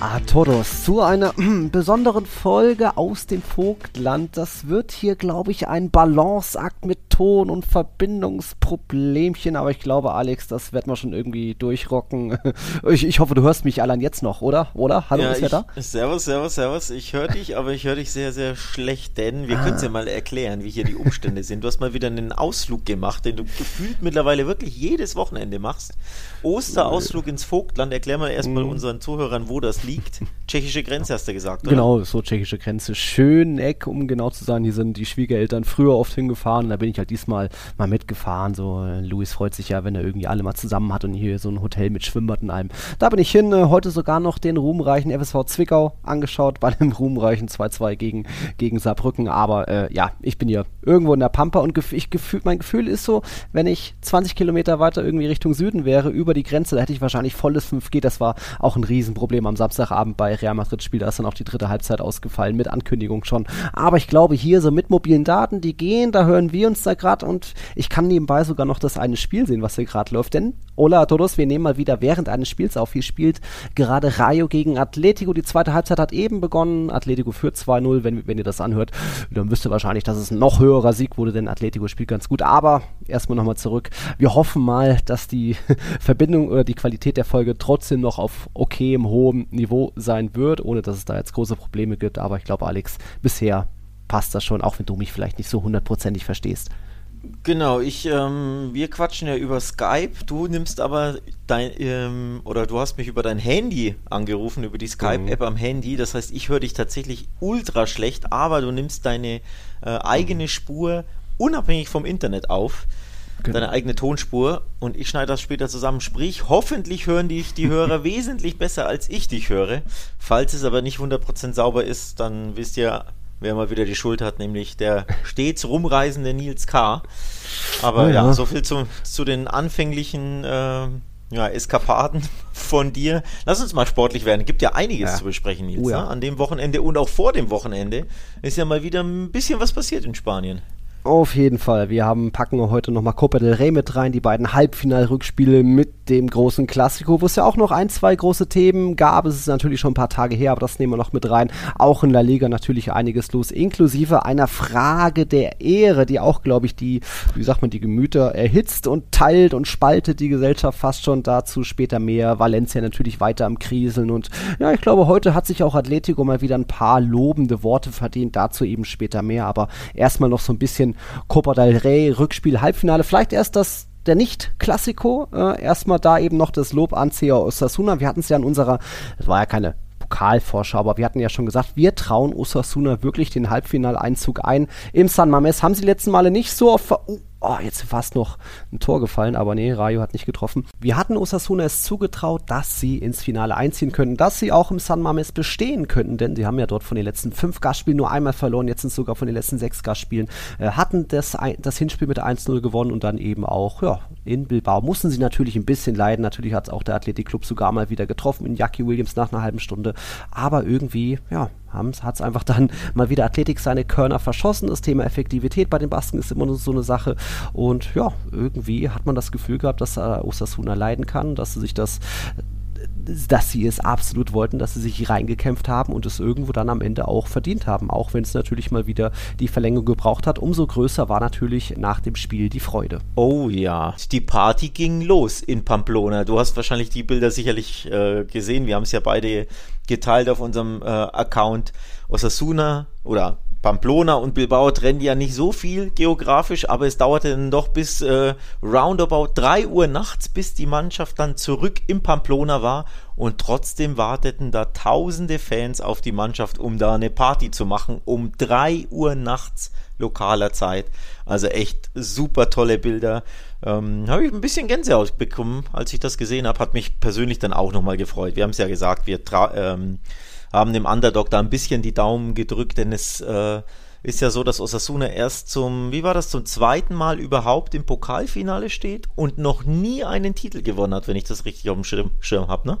a todos zu einer besonderen Folge aus dem Vogtland. Das wird hier, glaube ich, ein Balanceakt mit Ton- und Verbindungsproblemchen, aber ich glaube, Alex, das werden wir schon irgendwie durchrocken. Ich, ich hoffe, du hörst mich allein jetzt noch, oder? Oder? Hallo, ja, ist ja da? Servus, servus, servus. Ich höre dich, aber ich höre dich sehr, sehr schlecht, denn wir ah. können es ja mal erklären, wie hier die Umstände sind. Du hast mal wieder einen Ausflug gemacht, den du gefühlt mittlerweile wirklich jedes Wochenende machst. Osterausflug ins Vogtland. Erklär mal erstmal mm. unseren Zuhörern, wo das liegt. Tschechische Grenze hast du gesagt, oder? Genau, so tschechische Grenze. Schön Eck, um genau zu sein. Hier sind die Schwiegereltern früher oft hingefahren. Da bin ich halt diesmal mal mitgefahren. So, Luis freut sich ja, wenn er irgendwie alle mal zusammen hat und hier so ein Hotel mit Schwimmbad in einem. Da bin ich hin. Äh, heute sogar noch den ruhmreichen FSV Zwickau angeschaut bei dem ruhmreichen 2-2 gegen, gegen Saarbrücken. Aber äh, ja, ich bin hier irgendwo in der Pampa und gef ich gefühl, mein Gefühl ist so, wenn ich 20 Kilometer weiter irgendwie Richtung Süden wäre, über die Grenze, da hätte ich wahrscheinlich volles 5G. Das war auch ein Riesenproblem am Samstagabend bei Real Madrid-Spiel. Da ist dann auch die dritte Halbzeit ausgefallen mit Ankündigung schon. Aber ich glaube, hier so mit mobilen Daten, die gehen, da hören wir uns da gerade und ich kann nebenbei sogar noch das eine Spiel sehen, was hier gerade läuft. Denn, hola a todos, wir nehmen mal wieder während eines Spiels auf. Hier spielt gerade Rayo gegen Atletico. Die zweite Halbzeit hat eben begonnen. Atletico führt 2-0. Wenn, wenn ihr das anhört, dann wisst ihr wahrscheinlich, dass es ein noch höherer Sieg wurde, denn Atletico spielt ganz gut. Aber erstmal nochmal zurück. Wir hoffen mal, dass die Verbindung oder die Qualität der Folge trotzdem noch auf okayem, hohem Niveau sein wird, ohne dass es da jetzt große Probleme gibt. Aber ich glaube, Alex, bisher passt das schon, auch wenn du mich vielleicht nicht so hundertprozentig verstehst. Genau, ich, ähm, wir quatschen ja über Skype. Du nimmst aber dein, ähm, oder du hast mich über dein Handy angerufen, über die Skype-App mhm. am Handy. Das heißt, ich höre dich tatsächlich ultra schlecht, aber du nimmst deine äh, eigene mhm. Spur unabhängig vom Internet auf. Genau. Deine eigene Tonspur und ich schneide das später zusammen. Sprich, hoffentlich hören dich die Hörer wesentlich besser als ich dich höre. Falls es aber nicht 100% sauber ist, dann wisst ihr, wer mal wieder die Schuld hat, nämlich der stets rumreisende Nils K. Aber oh ja, ja so viel zu, zu den anfänglichen äh, ja, Eskapaden von dir. Lass uns mal sportlich werden. Gibt ja einiges ja. zu besprechen, Nils. Oh ja. ne? An dem Wochenende und auch vor dem Wochenende ist ja mal wieder ein bisschen was passiert in Spanien. Auf jeden Fall. Wir haben, packen heute nochmal Copa del Rey mit rein, die beiden Halbfinalrückspiele mit dem großen Klassiko, wo es ja auch noch ein, zwei große Themen gab. Es ist natürlich schon ein paar Tage her, aber das nehmen wir noch mit rein. Auch in La Liga natürlich einiges los, inklusive einer Frage der Ehre, die auch, glaube ich, die, wie sagt man, die Gemüter erhitzt und teilt und spaltet die Gesellschaft fast schon. Dazu später mehr. Valencia natürlich weiter am Kriseln und ja, ich glaube, heute hat sich auch Atletico mal wieder ein paar lobende Worte verdient. Dazu eben später mehr, aber erstmal noch so ein bisschen Copa del Rey, Rückspiel, Halbfinale. Vielleicht erst das der Nicht-Klassiko. Äh, erstmal da eben noch das Lob an CA Osasuna. Wir hatten es ja in unserer, es war ja keine Pokalvorschau, aber wir hatten ja schon gesagt, wir trauen Osasuna wirklich den Halbfinaleinzug ein. Im San Mames haben sie die letzten Male nicht so oft. Oh, jetzt fast noch ein Tor gefallen, aber nee, Rayo hat nicht getroffen. Wir hatten Osasuna es zugetraut, dass sie ins Finale einziehen könnten, dass sie auch im San Mames bestehen könnten, denn sie haben ja dort von den letzten fünf Gastspielen nur einmal verloren, jetzt sind es sogar von den letzten sechs Gastspielen, äh, hatten das, das Hinspiel mit 1-0 gewonnen und dann eben auch, ja, in Bilbao mussten sie natürlich ein bisschen leiden, natürlich hat es auch der Athletikclub sogar mal wieder getroffen in Jackie Williams nach einer halben Stunde, aber irgendwie, ja, hat es einfach dann mal wieder Athletik seine Körner verschossen. Das Thema Effektivität bei den Basken ist immer nur so eine Sache. Und ja, irgendwie hat man das Gefühl gehabt, dass äh, Osasuna leiden kann, dass sich das dass sie es absolut wollten, dass sie sich reingekämpft haben und es irgendwo dann am Ende auch verdient haben, auch wenn es natürlich mal wieder die Verlängerung gebraucht hat. Umso größer war natürlich nach dem Spiel die Freude. Oh ja, die Party ging los in Pamplona. Du hast wahrscheinlich die Bilder sicherlich äh, gesehen. Wir haben es ja beide geteilt auf unserem äh, Account. Osasuna oder Pamplona und Bilbao trennen ja nicht so viel geografisch, aber es dauerte dann doch bis äh, roundabout 3 Uhr nachts, bis die Mannschaft dann zurück im Pamplona war und trotzdem warteten da tausende Fans auf die Mannschaft, um da eine Party zu machen, um 3 Uhr nachts lokaler Zeit. Also echt super tolle Bilder. Ähm, habe ich ein bisschen Gänsehaut bekommen, als ich das gesehen habe. Hat mich persönlich dann auch nochmal gefreut. Wir haben es ja gesagt, wir ähm, haben dem Underdog da ein bisschen die Daumen gedrückt, denn es äh, ist ja so, dass Osasuna erst zum, wie war das, zum zweiten Mal überhaupt im Pokalfinale steht und noch nie einen Titel gewonnen hat, wenn ich das richtig auf dem Schirm, Schirm habe, ne?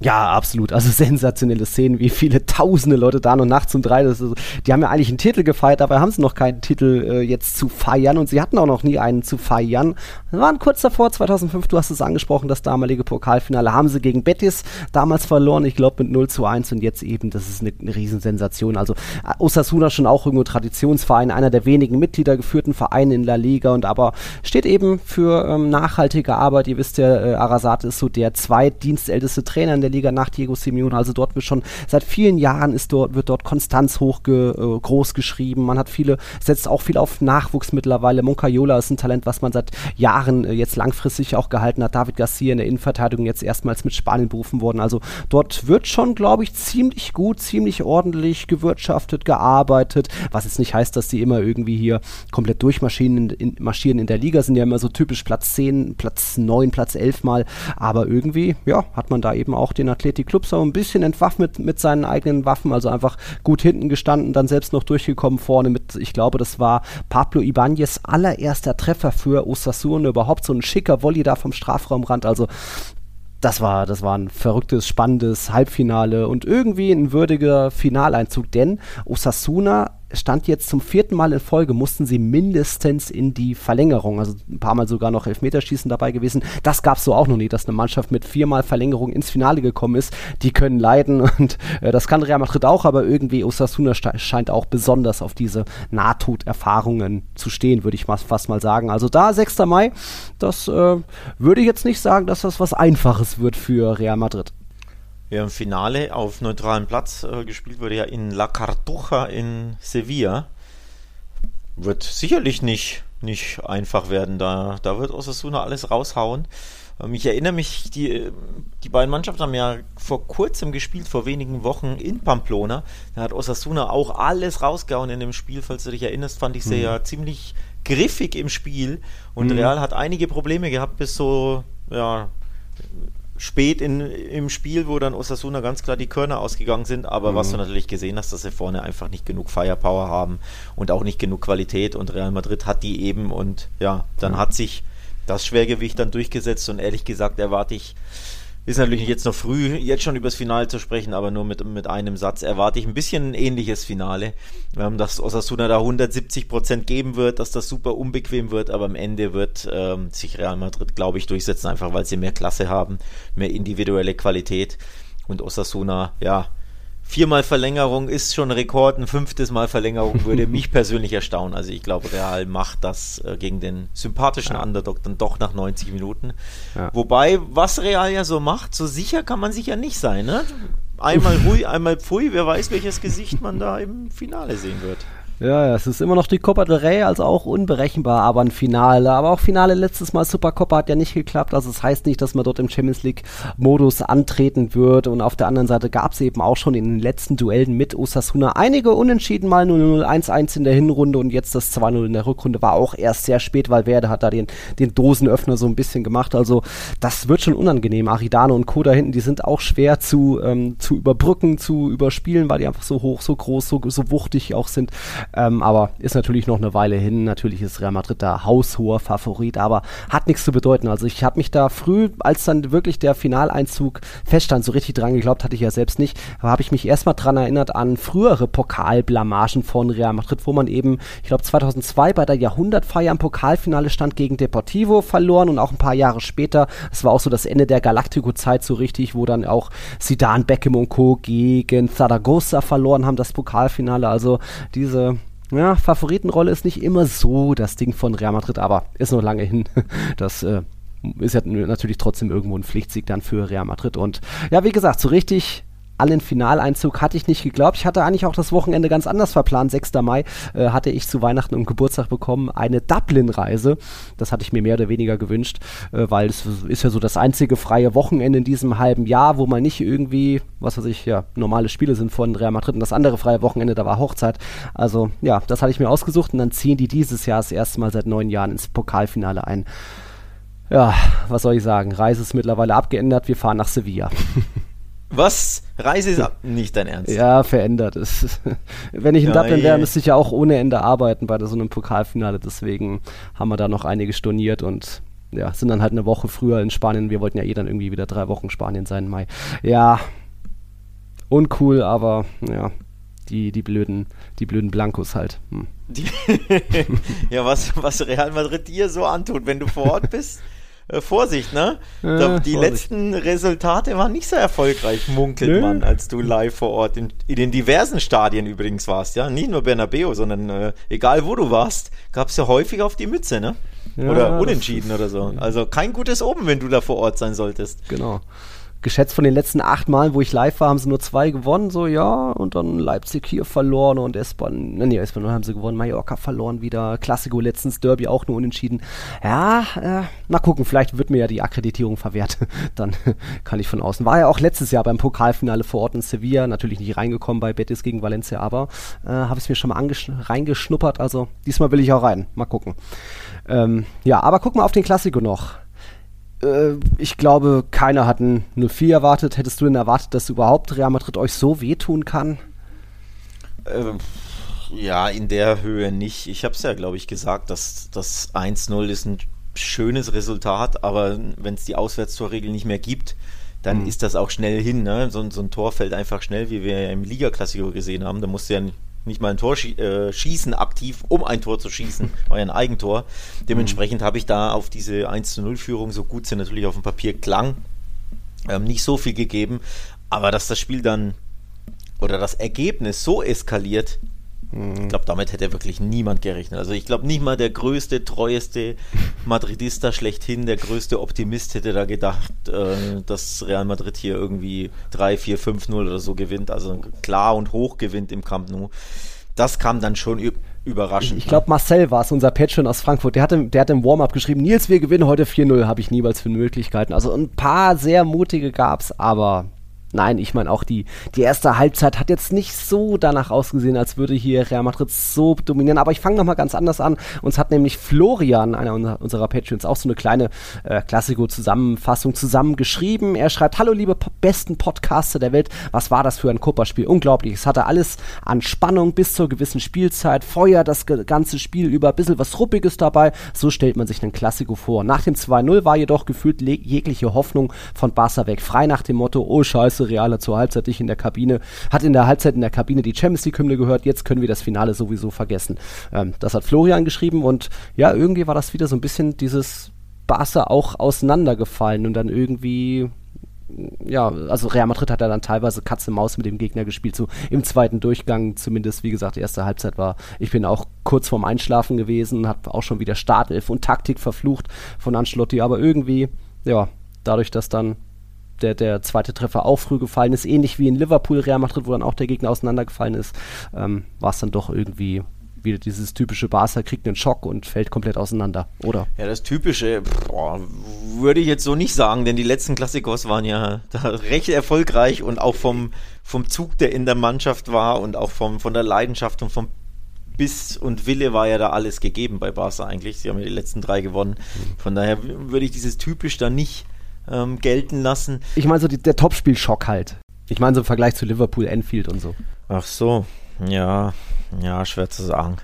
Ja, absolut. Also sensationelle Szenen, wie viele tausende Leute da noch nachts um drei. Das ist, die haben ja eigentlich einen Titel gefeiert, aber haben sie noch keinen Titel äh, jetzt zu feiern und sie hatten auch noch nie einen zu feiern. Wir waren kurz davor, 2005, du hast es angesprochen, das damalige Pokalfinale haben sie gegen Betis damals verloren, ich glaube mit 0 zu 1 und jetzt eben, das ist eine, eine Riesensensation. Also äh, Osasuna schon auch irgendwo Traditionsverein, einer der wenigen Mitglieder geführten Vereine in La Liga und aber steht eben für ähm, nachhaltige Arbeit. Ihr wisst ja, äh, Arasate ist so der zweitdienstälteste Trainer in der Liga nach Diego Simeone. Also dort wird schon seit vielen Jahren ist dort, wird dort Konstanz hoch ge, äh, groß geschrieben. Man hat viele, setzt auch viel auf Nachwuchs mittlerweile. Moncayola ist ein Talent, was man seit Jahren äh, jetzt langfristig auch gehalten hat. David Garcia in der Innenverteidigung jetzt erstmals mit Spanien berufen worden. Also dort wird schon, glaube ich, ziemlich gut, ziemlich ordentlich gewirtschaftet, gearbeitet. Was jetzt nicht heißt, dass die immer irgendwie hier komplett durchmarschieren in, in, marschieren in der Liga. Sind ja immer so typisch Platz 10, Platz 9, Platz 11 mal. Aber irgendwie, ja, hat man da eben auch den Athletic Club so ein bisschen entwaffnet mit seinen eigenen Waffen, also einfach gut hinten gestanden, dann selbst noch durchgekommen vorne mit, ich glaube, das war Pablo Ibanez allererster Treffer für Osasuna, überhaupt so ein schicker Volley da vom Strafraumrand, also das war, das war ein verrücktes, spannendes Halbfinale und irgendwie ein würdiger Finaleinzug, denn Osasuna stand jetzt zum vierten Mal in Folge, mussten sie mindestens in die Verlängerung, also ein paar Mal sogar noch Elfmeterschießen dabei gewesen. Das gab es so auch noch nie, dass eine Mannschaft mit viermal Verlängerung ins Finale gekommen ist. Die können leiden und äh, das kann Real Madrid auch, aber irgendwie Osasuna scheint auch besonders auf diese Nahtoderfahrungen zu stehen, würde ich fast mal sagen. Also da 6. Mai, das äh, würde ich jetzt nicht sagen, dass das was Einfaches wird für Real Madrid. Ja, im Finale auf neutralem Platz äh, gespielt wurde ja in La Cartuja in Sevilla. Wird sicherlich nicht, nicht einfach werden. Da, da wird Osasuna alles raushauen. Ähm, ich erinnere mich, die, die beiden Mannschaften haben ja vor kurzem gespielt, vor wenigen Wochen in Pamplona. Da hat Osasuna auch alles rausgehauen in dem Spiel. Falls du dich erinnerst, fand ich sie mhm. ja ziemlich griffig im Spiel. Und mhm. Real hat einige Probleme gehabt bis so, ja, spät in, im Spiel, wo dann Osasuna ganz klar die Körner ausgegangen sind, aber mhm. was du natürlich gesehen hast, dass sie vorne einfach nicht genug Firepower haben und auch nicht genug Qualität und Real Madrid hat die eben und ja, dann mhm. hat sich das Schwergewicht dann durchgesetzt und ehrlich gesagt erwarte ich ist natürlich jetzt noch früh, jetzt schon über das Finale zu sprechen, aber nur mit, mit einem Satz erwarte ich ein bisschen ein ähnliches Finale, ähm, dass Osasuna da 170 Prozent geben wird, dass das super unbequem wird, aber am Ende wird ähm, sich Real Madrid, glaube ich, durchsetzen, einfach weil sie mehr Klasse haben, mehr individuelle Qualität. Und Osasuna, ja, Viermal Verlängerung ist schon Rekord, ein fünftes Mal Verlängerung würde mich persönlich erstaunen. Also ich glaube, Real macht das äh, gegen den sympathischen ja. Underdog dann doch nach 90 Minuten. Ja. Wobei, was Real ja so macht, so sicher kann man sich ja nicht sein. Ne? Einmal Hui, einmal Pfui, wer weiß, welches Gesicht man da im Finale sehen wird. Ja, es ist immer noch die Copa del Rey, also auch unberechenbar, aber ein Finale. Aber auch Finale letztes Mal Supercopa hat ja nicht geklappt. Also es das heißt nicht, dass man dort im Champions League-Modus antreten wird. Und auf der anderen Seite gab es eben auch schon in den letzten Duellen mit Osasuna einige Unentschieden, mal 0-0, 1-1 in der Hinrunde und jetzt das 2-0 in der Rückrunde war auch erst sehr spät, weil Werde hat da den, den Dosenöffner so ein bisschen gemacht. Also das wird schon unangenehm. Aridane und Co. da hinten, die sind auch schwer zu, ähm, zu überbrücken, zu überspielen, weil die einfach so hoch, so groß, so, so wuchtig auch sind. Ähm, aber ist natürlich noch eine Weile hin. Natürlich ist Real Madrid da haushoher Favorit, aber hat nichts zu bedeuten. Also ich habe mich da früh, als dann wirklich der Finaleinzug feststand, so richtig dran geglaubt hatte ich ja selbst nicht, aber habe ich mich erstmal dran erinnert an frühere Pokalblamagen von Real Madrid, wo man eben, ich glaube 2002 bei der Jahrhundertfeier im Pokalfinale stand gegen Deportivo verloren und auch ein paar Jahre später, es war auch so das Ende der Galactico-Zeit so richtig, wo dann auch Zidane, Beckham und Co. gegen Zaragoza verloren haben, das Pokalfinale. Also diese ja, Favoritenrolle ist nicht immer so das Ding von Real Madrid, aber ist noch lange hin. Das äh, ist ja natürlich trotzdem irgendwo ein Pflichtsieg dann für Real Madrid. Und ja, wie gesagt, so richtig an den Finaleinzug hatte ich nicht geglaubt. Ich hatte eigentlich auch das Wochenende ganz anders verplant. 6. Mai äh, hatte ich zu Weihnachten und Geburtstag bekommen eine Dublin-Reise. Das hatte ich mir mehr oder weniger gewünscht, äh, weil es ist ja so das einzige freie Wochenende in diesem halben Jahr, wo man nicht irgendwie, was weiß ich, ja, normale Spiele sind von Real Madrid und das andere freie Wochenende, da war Hochzeit. Also ja, das hatte ich mir ausgesucht und dann ziehen die dieses Jahr das erste Mal seit neun Jahren ins Pokalfinale ein. Ja, was soll ich sagen? Reise ist mittlerweile abgeändert. Wir fahren nach Sevilla. Was? Reise ist nicht dein Ernst? Ja, verändert. Es, wenn ich in ja, Dublin wäre, müsste ich ja auch ohne Ende arbeiten bei so einem Pokalfinale. Deswegen haben wir da noch einige storniert und ja, sind dann halt eine Woche früher in Spanien. Wir wollten ja eh dann irgendwie wieder drei Wochen Spanien sein im Mai. Ja, uncool, aber ja, die, die blöden, die blöden Blancos halt. Hm. ja, was, was Real Madrid dir so antut, wenn du vor Ort bist. Äh, Vorsicht, ne? Ja, die Vorsicht. letzten Resultate waren nicht so erfolgreich, munkelt Nö. man, als du live vor Ort in, in den diversen Stadien übrigens warst, ja? Nicht nur Bernabeu, sondern äh, egal wo du warst, gab es ja häufig auf die Mütze, ne? Ja, oder unentschieden oder so. Also kein gutes Oben, wenn du da vor Ort sein solltest. Genau. Geschätzt von den letzten acht Malen, wo ich live war, haben sie nur zwei gewonnen, so ja, und dann Leipzig hier verloren und Espan, ne, nee, Espan haben sie gewonnen, Mallorca verloren wieder, Klassiko letztens, Derby auch nur unentschieden. Ja, äh, mal gucken, vielleicht wird mir ja die Akkreditierung verwehrt, dann kann ich von außen. War ja auch letztes Jahr beim Pokalfinale vor Ort in Sevilla, natürlich nicht reingekommen bei Betis gegen Valencia, aber äh, habe es mir schon mal reingeschnuppert, also diesmal will ich auch rein, mal gucken. Ähm, ja, aber guck mal auf den Klassiko noch. Äh, ich glaube, keiner hat ein 0-4 erwartet. Hättest du denn erwartet, dass überhaupt Real Madrid euch so wehtun kann? Ähm, ja, in der Höhe nicht. Ich habe es ja, glaube ich, gesagt, dass das 1-0 ist ein schönes Resultat, aber wenn es die Auswärtstorregel nicht mehr gibt, dann ist das auch schnell hin. Ne? So, so ein Tor fällt einfach schnell, wie wir ja im Liga-Klassiker gesehen haben. Da musst du ja nicht mal ein Tor schie äh, schießen, aktiv, um ein Tor zu schießen. War ja ein Eigentor. Dementsprechend habe ich da auf diese 1-0-Führung, so gut sie natürlich auf dem Papier klang, ähm, nicht so viel gegeben. Aber dass das Spiel dann oder das Ergebnis so eskaliert, ich glaube, damit hätte wirklich niemand gerechnet. Also ich glaube, nicht mal der größte, treueste Madridista schlechthin, der größte Optimist hätte da gedacht, äh, dass Real Madrid hier irgendwie 3, 4, 5, 0 oder so gewinnt. Also klar und hoch gewinnt im Camp Nou. Das kam dann schon überraschend. Ich glaube, Marcel war es, unser Patron aus Frankfurt. Der hatte, der hat im Warm-up geschrieben, Nils, wir gewinnen heute 4-0, habe ich niemals für Möglichkeiten. Also ein paar sehr mutige gab's, aber nein, ich meine auch die, die erste Halbzeit hat jetzt nicht so danach ausgesehen, als würde hier Real Madrid so dominieren. Aber ich fange nochmal ganz anders an. Uns hat nämlich Florian, einer unserer, unserer Patreons, auch so eine kleine äh, Klassiko-Zusammenfassung zusammengeschrieben. Er schreibt, hallo liebe po besten Podcaster der Welt, was war das für ein Kupperspiel? Unglaublich. Es hatte alles an Spannung bis zur gewissen Spielzeit, Feuer das ganze Spiel über, bisschen was Ruppiges dabei. So stellt man sich einen Klassiko vor. Nach dem 2-0 war jedoch gefühlt jegliche Hoffnung von Barca weg. Frei nach dem Motto, oh scheiße, Real hat zur Halbzeit. Dich in der Kabine, hat in der Halbzeit in der Kabine die Champions League Hymne gehört, jetzt können wir das Finale sowieso vergessen. Ähm, das hat Florian geschrieben und ja, irgendwie war das wieder so ein bisschen dieses Barca auch auseinandergefallen und dann irgendwie ja, also Real Madrid hat ja dann teilweise Katze Maus mit dem Gegner gespielt, so im zweiten Durchgang. Zumindest, wie gesagt, die erste Halbzeit war, ich bin auch kurz vorm Einschlafen gewesen, habe auch schon wieder Startelf und Taktik verflucht von Ancelotti, aber irgendwie, ja, dadurch, dass dann der, der zweite Treffer auch früh gefallen ist, ähnlich wie in Liverpool, Real Madrid, wo dann auch der Gegner auseinandergefallen ist, ähm, war es dann doch irgendwie wieder dieses typische Barca kriegt einen Schock und fällt komplett auseinander, oder? Ja, das Typische, boah, würde ich jetzt so nicht sagen, denn die letzten Klassikos waren ja da recht erfolgreich und auch vom, vom Zug, der in der Mannschaft war und auch vom, von der Leidenschaft und vom Biss und Wille war ja da alles gegeben bei Barca eigentlich. Sie haben ja die letzten drei gewonnen. Von daher würde ich dieses typisch da nicht ähm, gelten lassen. Ich meine so die, der Topspiel-Schock halt. Ich meine so im Vergleich zu Liverpool, Enfield und so. Ach so, ja, ja, schwer zu sagen.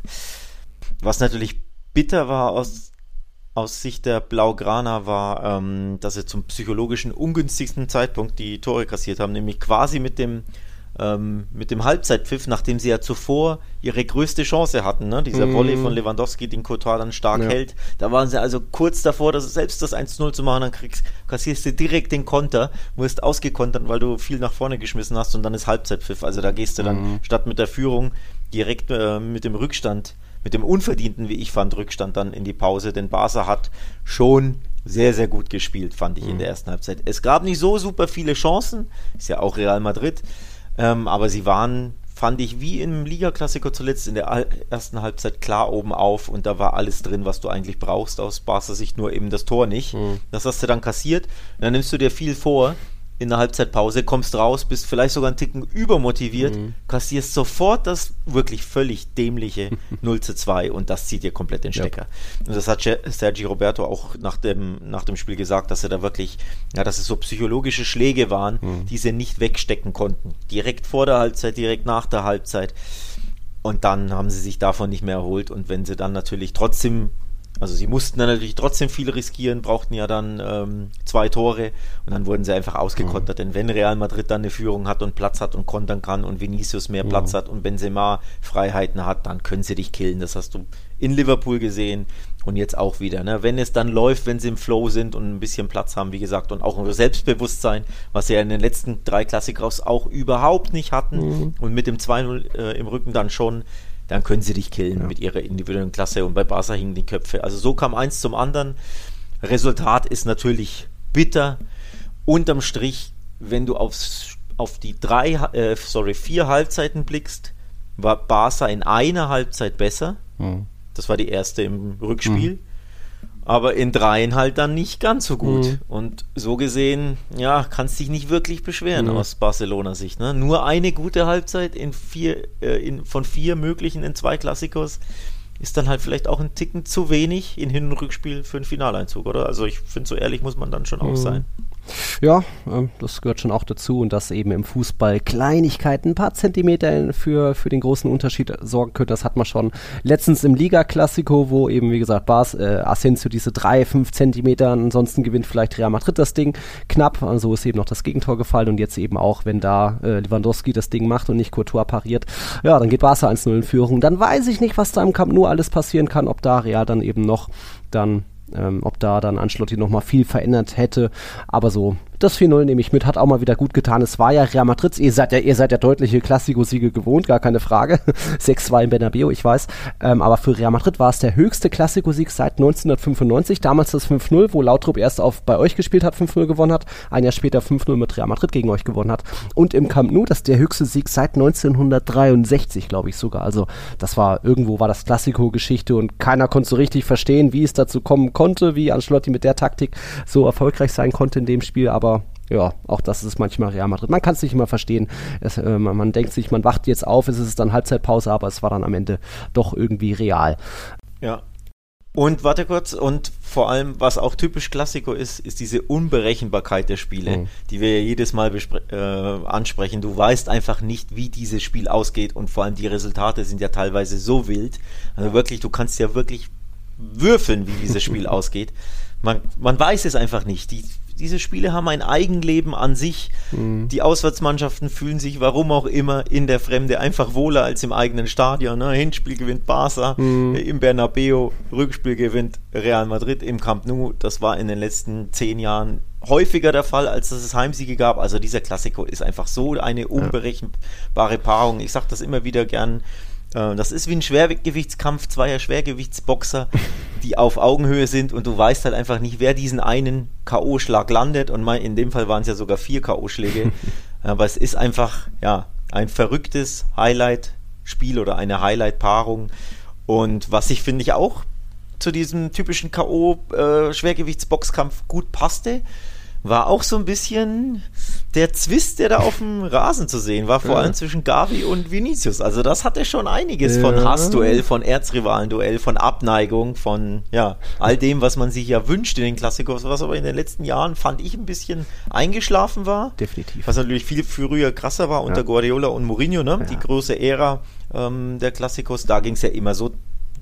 Was natürlich bitter war aus, aus Sicht der Blaugrana war, ähm, dass sie zum psychologischen ungünstigsten Zeitpunkt die Tore kassiert haben, nämlich quasi mit dem ähm, mit dem Halbzeitpfiff, nachdem sie ja zuvor ihre größte Chance hatten, ne? dieser Mhm. Volley von Lewandowski, den Courtois dann stark Ja. hält, da waren sie also kurz davor, dass selbst das 1-0 zu machen, dann kriegst, kassierst du direkt den Konter, wirst ausgekontert, weil du viel nach vorne geschmissen hast und dann ist Halbzeitpfiff, also da gehst du dann statt mit der Führung direkt äh, mit dem Rückstand, mit dem unverdienten, wie ich fand, Rückstand dann in die Pause, denn Barca hat schon sehr, sehr gut gespielt, fand ich in der ersten Halbzeit. Es gab nicht so super viele Chancen, ist ja auch Real Madrid, ähm, aber sie waren, fand ich, wie im Liga-Klassiker zuletzt in der ersten Halbzeit klar oben auf und da war alles drin, was du eigentlich brauchst. Aus Barca Sicht, nur eben das Tor nicht. Das hast du dann kassiert, dann nimmst du dir viel vor in der Halbzeitpause, kommst raus, bist vielleicht sogar einen Ticken übermotiviert, kassierst sofort das wirklich völlig dämliche 0 zu 2 und das zieht dir komplett den Ja. Stecker. Und das hat Sergi Roberto auch nach dem, nach dem Spiel gesagt, dass er da wirklich, ja, dass es so psychologische Schläge waren, die sie nicht wegstecken konnten. Direkt vor der Halbzeit, direkt nach der Halbzeit. Und dann haben sie sich davon nicht mehr erholt. Und wenn sie dann natürlich trotzdem Also sie mussten dann natürlich trotzdem viel riskieren, brauchten ja dann ähm, zwei Tore und dann wurden sie einfach ausgekontert. Mhm. Denn wenn Real Madrid dann eine Führung hat und Platz hat und kontern kann und Vinicius mehr mhm. Platz hat und Benzema Freiheiten hat, dann können sie dich killen. Das hast du in Liverpool gesehen und jetzt auch wieder. Ne? Wenn es dann läuft, wenn sie im Flow sind und ein bisschen Platz haben, wie gesagt, und auch ein Selbstbewusstsein, was sie ja in den letzten drei Klassikers auch überhaupt nicht hatten mhm. und mit dem 2-0 äh, im Rücken dann schon, dann können sie dich killen ja. mit ihrer individuellen Klasse und bei Barca hingen die Köpfe. Also so kam eins zum anderen. Resultat ist natürlich bitter. Unterm Strich, wenn du aufs, auf die drei, äh, sorry, vier Halbzeiten blickst, war Barca in einer Halbzeit besser. Mhm. Das war die erste im Rückspiel. Mhm aber in dreien halt dann nicht ganz so gut. Mhm. Und so gesehen, ja, kannst dich nicht wirklich beschweren mhm. aus Barcelona-Sicht. Ne? Nur eine gute Halbzeit in vier, äh, in, von vier möglichen in zwei Klassikos ist dann halt vielleicht auch ein Ticken zu wenig in Hin- und Rückspiel für einen Finaleinzug, oder? Also ich finde, so ehrlich muss man dann schon auch mhm. sein. Ja, äh, das gehört schon auch dazu und dass eben im Fußball Kleinigkeiten, ein paar Zentimeter für, für den großen Unterschied sorgen können, das hat man schon letztens im Liga-Klassiko, wo eben, wie gesagt, Bas, äh, Asensio diese drei, fünf Zentimeter, ansonsten gewinnt vielleicht Real Madrid das Ding knapp, also ist eben noch das Gegentor gefallen und jetzt eben auch, wenn da äh, Lewandowski das Ding macht und nicht Courtois pariert, ja, dann geht Barca 1-0 in Führung. Dann weiß ich nicht, was da im Camp nur alles passieren kann, ob da Real dann eben noch dann ähm, ob da dann Ancelotti nochmal viel verändert hätte. Aber so das 4-0 nehme ich mit, hat auch mal wieder gut getan. Es war ja Real Madrid, ihr seid ja, ihr seid ja deutliche Klassiko-Siege gewohnt, gar keine Frage. 6-2 in Bernabeu, ich weiß. Ähm, aber für Real Madrid war es der höchste Klassiko-Sieg seit 1995. Damals das 5-0, wo Lautrup erst auf bei euch gespielt hat, 5-0 gewonnen hat. Ein Jahr später 5-0 mit Real Madrid gegen euch gewonnen hat. Und im Camp Nou, das ist der höchste Sieg seit 1963, glaube ich sogar. Also das war, irgendwo war das Klassiko-Geschichte und keiner konnte so richtig verstehen, wie es dazu kommen konnte, wie Ancelotti mit der Taktik so erfolgreich sein konnte in dem Spiel. Aber ja, auch das ist manchmal Real Madrid. Man kann es nicht immer verstehen. Es, äh, man, denkt sich, man wacht jetzt auf, es ist dann Halbzeitpause, aber es war dann am Ende doch irgendwie real. Ja. Und warte kurz, und vor allem, was auch typisch Klassiko ist, ist diese Unberechenbarkeit der Spiele, mhm. die wir ja jedes Mal äh, ansprechen. Du weißt einfach nicht, wie dieses Spiel ausgeht und vor allem die Resultate sind ja teilweise so wild. Also wirklich, du kannst ja wirklich würfeln, wie dieses Spiel ausgeht. Man, man weiß es einfach nicht. Die, diese Spiele haben ein Eigenleben an sich. Mhm. Die Auswärtsmannschaften fühlen sich, warum auch immer, in der Fremde einfach wohler als im eigenen Stadion. Ne? Hinspiel gewinnt Barca, mhm. im Bernabeu, Rückspiel gewinnt Real Madrid im Camp Nou. Das war in den letzten zehn Jahren häufiger der Fall, als dass es Heimsiege gab. Also dieser Klassiker ist einfach so eine unberechenbare Paarung. Ich sage das immer wieder gern das ist wie ein Schwergewichtskampf zweier Schwergewichtsboxer, die auf Augenhöhe sind und du weißt halt einfach nicht, wer diesen einen K.O.-Schlag landet und in dem Fall waren es ja sogar vier K.O.-Schläge. Aber es ist einfach, ja, ein verrücktes Highlight-Spiel oder eine Highlight-Paarung. Und was ich finde ich auch zu diesem typischen K.O.-Schwergewichtsboxkampf äh, gut passte, war auch so ein bisschen der Zwist, der da auf dem Rasen zu sehen war, vor ja. allem zwischen Gavi und Vinicius. Also das hatte schon einiges ja. von Hassduell, von Erzrivalenduell, von Abneigung, von ja, all dem, was man sich ja wünscht in den Klassikers, was aber in den letzten Jahren, fand ich, ein bisschen eingeschlafen war. Definitiv. Was natürlich viel früher krasser war unter ja. Guardiola und Mourinho, ne? Die große Ära ähm, der Klassikos, da ging es ja immer so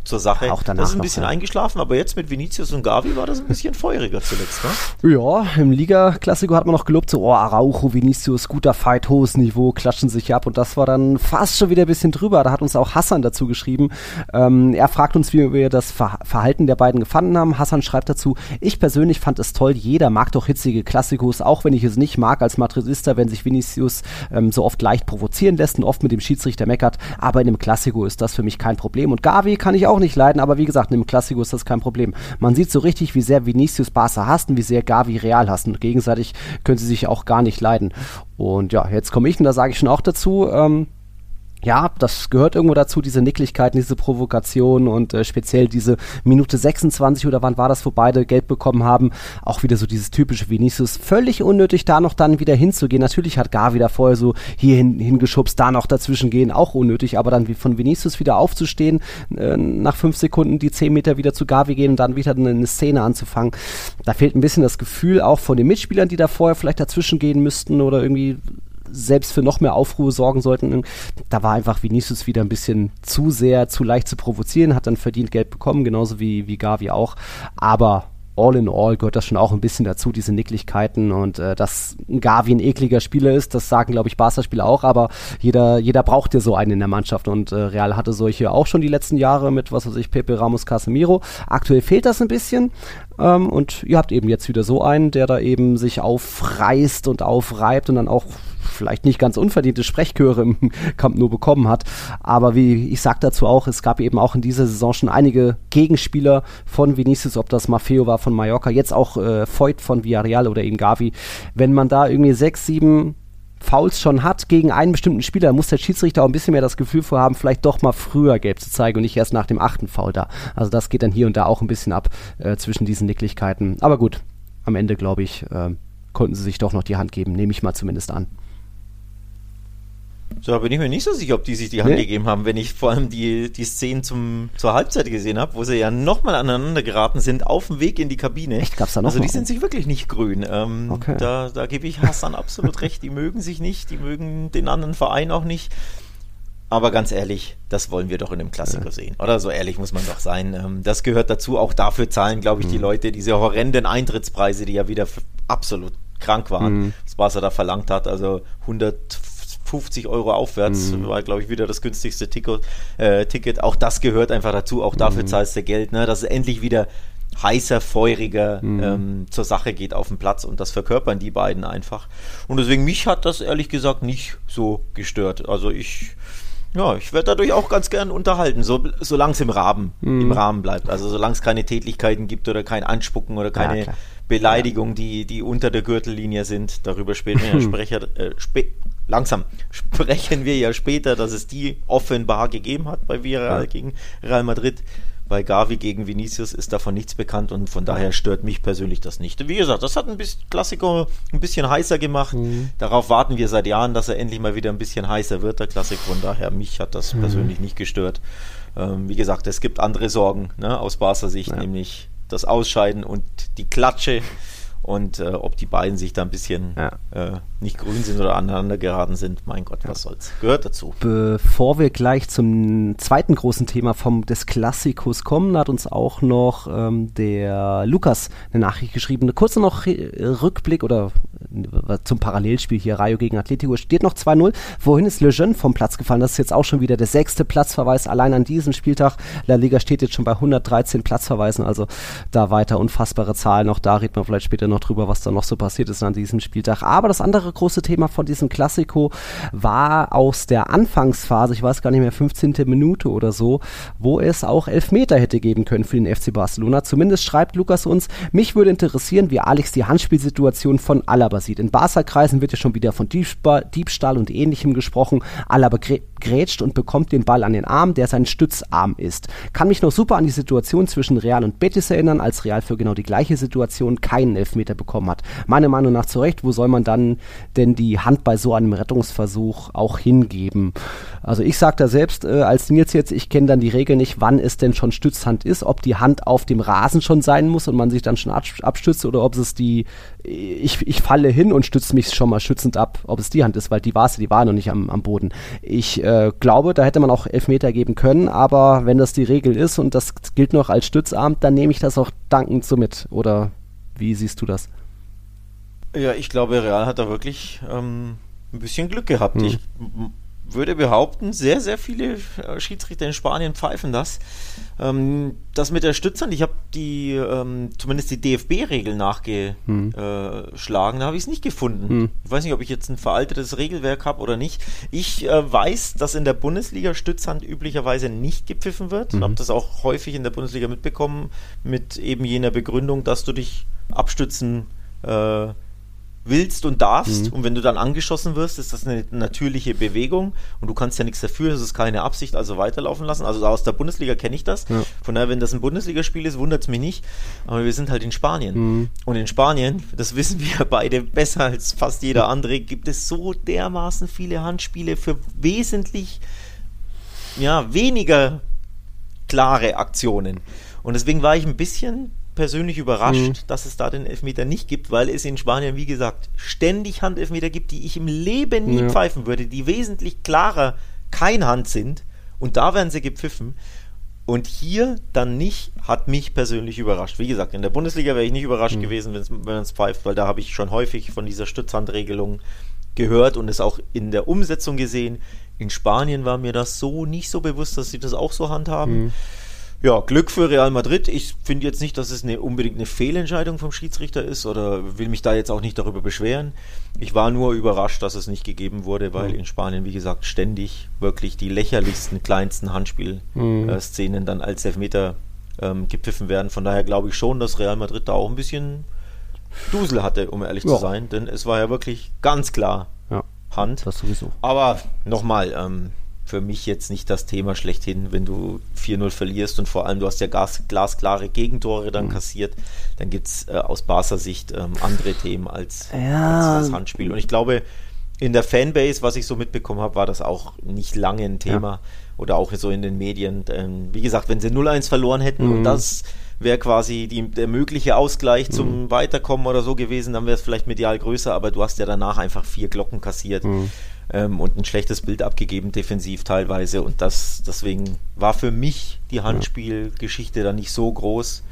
zur Sache. Auch danach das ist ein bisschen noch, eingeschlafen, aber jetzt mit Vinicius und Gavi war das ein bisschen feuriger zuletzt, ne? Ja, im Liga-Klassiko hat man noch gelobt, so, oh, Araujo, Vinicius, guter Fight, hohes Niveau, klatschen sich ab und das war dann fast schon wieder ein bisschen drüber. Da hat uns auch Hassan dazu geschrieben. Ähm, er fragt uns, wie wir das Ver Verhalten der beiden gefunden haben. Hassan schreibt dazu, ich persönlich fand es toll, jeder mag doch hitzige Klassikos, auch wenn ich es nicht mag als Madridista, wenn sich Vinicius ähm, so oft leicht provozieren lässt und oft mit dem Schiedsrichter meckert, aber in einem Klassiko ist das für mich kein Problem. Und Gavi kann ich auch nicht leiden, aber wie gesagt, im Klassiko ist das kein Problem. Man sieht so richtig, wie sehr Vinicius Barca hasst und wie sehr Gavi Real hassen. Gegenseitig können sie sich auch gar nicht leiden. Und ja, jetzt komme ich und da sage ich schon auch dazu, ähm, ja, das gehört irgendwo dazu, diese Nicklichkeiten, diese Provokation und äh, speziell diese Minute 26 oder wann war das, wo beide Geld bekommen haben, auch wieder so dieses typische Vinicius, völlig unnötig da noch dann wieder hinzugehen. Natürlich hat Gar wieder vorher so hier hin, hingeschubst, da noch dazwischen gehen, auch unnötig, aber dann wie von Vinicius wieder aufzustehen, äh, nach fünf Sekunden die zehn Meter wieder zu Gavi gehen und dann wieder eine Szene anzufangen, da fehlt ein bisschen das Gefühl auch von den Mitspielern, die da vorher vielleicht dazwischen gehen müssten oder irgendwie selbst für noch mehr Aufruhr sorgen sollten. Da war einfach Vinicius wieder ein bisschen zu sehr, zu leicht zu provozieren, hat dann verdient Geld bekommen, genauso wie, wie Gavi auch. Aber all in all gehört das schon auch ein bisschen dazu, diese Nicklichkeiten und äh, dass Gavi ein ekliger Spieler ist, das sagen, glaube ich, Barca-Spieler auch, aber jeder, jeder braucht ja so einen in der Mannschaft und äh, Real hatte solche auch schon die letzten Jahre mit, was weiß ich, Pepe Ramos, Casemiro. Aktuell fehlt das ein bisschen ähm, und ihr habt eben jetzt wieder so einen, der da eben sich aufreißt und aufreibt und dann auch vielleicht nicht ganz unverdiente Sprechchöre im Camp nur bekommen hat. Aber wie ich sag dazu auch, es gab eben auch in dieser Saison schon einige Gegenspieler von Vinicius, ob das Maffeo war von Mallorca, jetzt auch äh, Voigt von Villarreal oder eben Gavi. Wenn man da irgendwie sechs, sieben Fouls schon hat gegen einen bestimmten Spieler, muss der Schiedsrichter auch ein bisschen mehr das Gefühl vorhaben, vielleicht doch mal früher gelb zu zeigen und nicht erst nach dem achten Foul da. Also das geht dann hier und da auch ein bisschen ab äh, zwischen diesen Nicklichkeiten. Aber gut, am Ende glaube ich, äh, konnten sie sich doch noch die Hand geben, nehme ich mal zumindest an. So, bin ich mir nicht so sicher, ob die sich die Hand nee. gegeben haben, wenn ich vor allem die, die Szenen zum, zur Halbzeit gesehen habe, wo sie ja nochmal aneinander geraten sind auf dem Weg in die Kabine. Echt, gab's da noch Also die sind sich wirklich nicht grün. Ähm, okay. Da, da gebe ich Hassan absolut recht. Die mögen sich nicht, die mögen den anderen Verein auch nicht. Aber ganz ehrlich, das wollen wir doch in einem Klassiker ja. sehen. Oder so ehrlich muss man doch sein. Ähm, das gehört dazu. Auch dafür zahlen, glaube ich, mhm. die Leute diese horrenden Eintrittspreise, die ja wieder absolut krank waren, mhm. was Barca da verlangt hat. Also 100 50 Euro aufwärts, mhm. war glaube ich wieder das günstigste Ticket, äh, Ticket. Auch das gehört einfach dazu, auch dafür mhm. zahlst du Geld, ne? dass es endlich wieder heißer, feuriger mhm. ähm, zur Sache geht auf dem Platz und das verkörpern die beiden einfach. Und deswegen mich hat das ehrlich gesagt nicht so gestört. Also ich ja, ich werde dadurch auch ganz gern unterhalten, so, solange es im Rahmen, mhm. im Rahmen bleibt. Also solange es keine Tätlichkeiten gibt oder kein Anspucken oder keine ja, Beleidigung, die, die unter der Gürtellinie sind. Darüber später ja Sprecher, äh, spä langsam sprechen wir ja später, dass es die offenbar gegeben hat bei Villarreal ja. gegen Real Madrid. Bei Gavi gegen Vinicius ist davon nichts bekannt und von daher stört mich persönlich das nicht. Wie gesagt, das hat ein bisschen Klassiker ein bisschen heißer gemacht. Mhm. Darauf warten wir seit Jahren, dass er endlich mal wieder ein bisschen heißer wird, der Klassiker. Von daher, mich hat das mhm. persönlich nicht gestört. Ähm, wie gesagt, es gibt andere Sorgen ne, aus Barca Sicht, ja. nämlich das Ausscheiden und die Klatsche und äh, ob die beiden sich da ein bisschen ja. äh, nicht grün sind oder aneinander geraten sind, mein Gott, was soll's. Gehört dazu. Bevor wir gleich zum zweiten großen Thema vom, des Klassikos kommen, hat uns auch noch ähm, der Lukas eine Nachricht geschrieben. Eine kurze noch Rückblick oder äh, zum Parallelspiel hier, Rayo gegen Atletico, steht noch 2-0. Wohin ist Lejeune vom Platz gefallen? Das ist jetzt auch schon wieder der sechste Platzverweis allein an diesem Spieltag. La Liga steht jetzt schon bei 113 Platzverweisen, also da weiter unfassbare Zahlen. Auch da redet man vielleicht später noch drüber, was da noch so passiert ist an diesem Spieltag. Aber das andere große Thema von diesem Klassiko war aus der Anfangsphase, ich weiß gar nicht mehr, 15. Minute oder so, wo es auch Elfmeter hätte geben können für den FC Barcelona. Zumindest schreibt Lukas uns, mich würde interessieren, wie Alex die Handspielsituation von Alaba sieht. In Barca-Kreisen wird ja schon wieder von Diebstahl, Diebstahl und ähnlichem gesprochen. Alaba grätscht und bekommt den Ball an den Arm, der sein Stützarm ist. Kann mich noch super an die Situation zwischen Real und Betis erinnern, als Real für genau die gleiche Situation keinen Elfmeter bekommen hat. Meiner Meinung nach zu Recht, wo soll man dann denn die Hand bei so einem Rettungsversuch auch hingeben? Also ich sage da selbst äh, als Nils jetzt, ich kenne dann die Regel nicht, wann es denn schon Stützhand ist, ob die Hand auf dem Rasen schon sein muss und man sich dann schon abstützt oder ob es die, ich, ich falle hin und stütze mich schon mal schützend ab, ob es die Hand ist, weil die war es, die war noch nicht am, am Boden. Ich äh, glaube, da hätte man auch Elfmeter geben können, aber wenn das die Regel ist und das gilt noch als Stützarm, dann nehme ich das auch dankend so mit. Oder wie siehst du das? Ja, ich glaube, Real hat da wirklich ähm, ein bisschen Glück gehabt. Hm. Ich würde behaupten, sehr, sehr viele äh, Schiedsrichter in Spanien pfeifen das. Ähm, das mit der Stützern, ich habe die, ähm, zumindest die DFB-Regeln nachgeschlagen, hm. da habe ich es nicht gefunden. Hm. Ich weiß nicht, ob ich jetzt ein veraltetes Regelwerk habe oder nicht. Ich äh, weiß, dass in der Bundesliga Stützhand üblicherweise nicht gepfiffen wird. Mhm. habe das auch häufig in der Bundesliga mitbekommen, mit eben jener Begründung, dass du dich abstützen äh, willst und darfst. Mhm. Und wenn du dann angeschossen wirst, ist das eine natürliche Bewegung und du kannst ja nichts dafür, das ist keine Absicht, also weiterlaufen lassen. Also aus der Bundesliga kenne ich das. Ja. Von daher, wenn das ein Bundesligaspiel ist, wundert es mich nicht. Aber wir sind halt in Spanien. Mhm. Und in Spanien, das wissen wir beide besser als fast jeder andere, gibt es so dermaßen viele Handspiele für wesentlich ja, weniger klare Aktionen. Und deswegen war ich ein bisschen persönlich überrascht, mhm. dass es da den Elfmeter nicht gibt, weil es in Spanien, wie gesagt, ständig Handelfmeter gibt, die ich im Leben nie ja. pfeifen würde, die wesentlich klarer kein Hand sind. Und da werden sie gepfiffen. Und hier dann nicht, hat mich persönlich überrascht. Wie gesagt, in der Bundesliga wäre ich nicht überrascht mhm. gewesen, wenn man es pfeift, weil da habe ich schon häufig von dieser Stützhandregelung gehört und es auch in der Umsetzung gesehen. In Spanien war mir das so nicht so bewusst, dass sie das auch so handhaben. Mhm. Ja, Glück für Real Madrid. Ich finde jetzt nicht, dass es eine, unbedingt eine Fehlentscheidung vom Schiedsrichter ist oder will mich da jetzt auch nicht darüber beschweren. Ich war nur überrascht, dass es nicht gegeben wurde, weil mhm. in Spanien, wie gesagt, ständig wirklich die lächerlichsten, kleinsten Handspielszenen mhm. dann als Elfmeter ähm, gepfiffen werden. Von daher glaube ich schon, dass Real Madrid da auch ein bisschen Dusel hatte, um ehrlich ja. zu sein, denn es war ja wirklich ganz klar ja, Hand. Das sowieso. Aber nochmal, ähm, für mich jetzt nicht das Thema schlechthin, wenn du 4-0 verlierst und vor allem du hast ja gas, glasklare Gegentore dann mhm. kassiert, dann gibt es äh, aus Barca Sicht ähm, andere Themen als, ja. als, das Handspiel. Und ich glaube, in der Fanbase, was ich so mitbekommen habe, war das auch nicht lange ein Thema. Ja. Oder auch so in den Medien. Ähm, wie gesagt, wenn sie 0-1 verloren hätten mhm. und das wäre quasi die, der mögliche Ausgleich zum mhm. Weiterkommen oder so gewesen, dann wäre es vielleicht medial größer, aber du hast ja danach einfach vier Glocken kassiert. Mhm ähm, und ein schlechtes Bild abgegeben, defensiv teilweise. Und das, deswegen war für mich die Handspielgeschichte dann nicht so groß.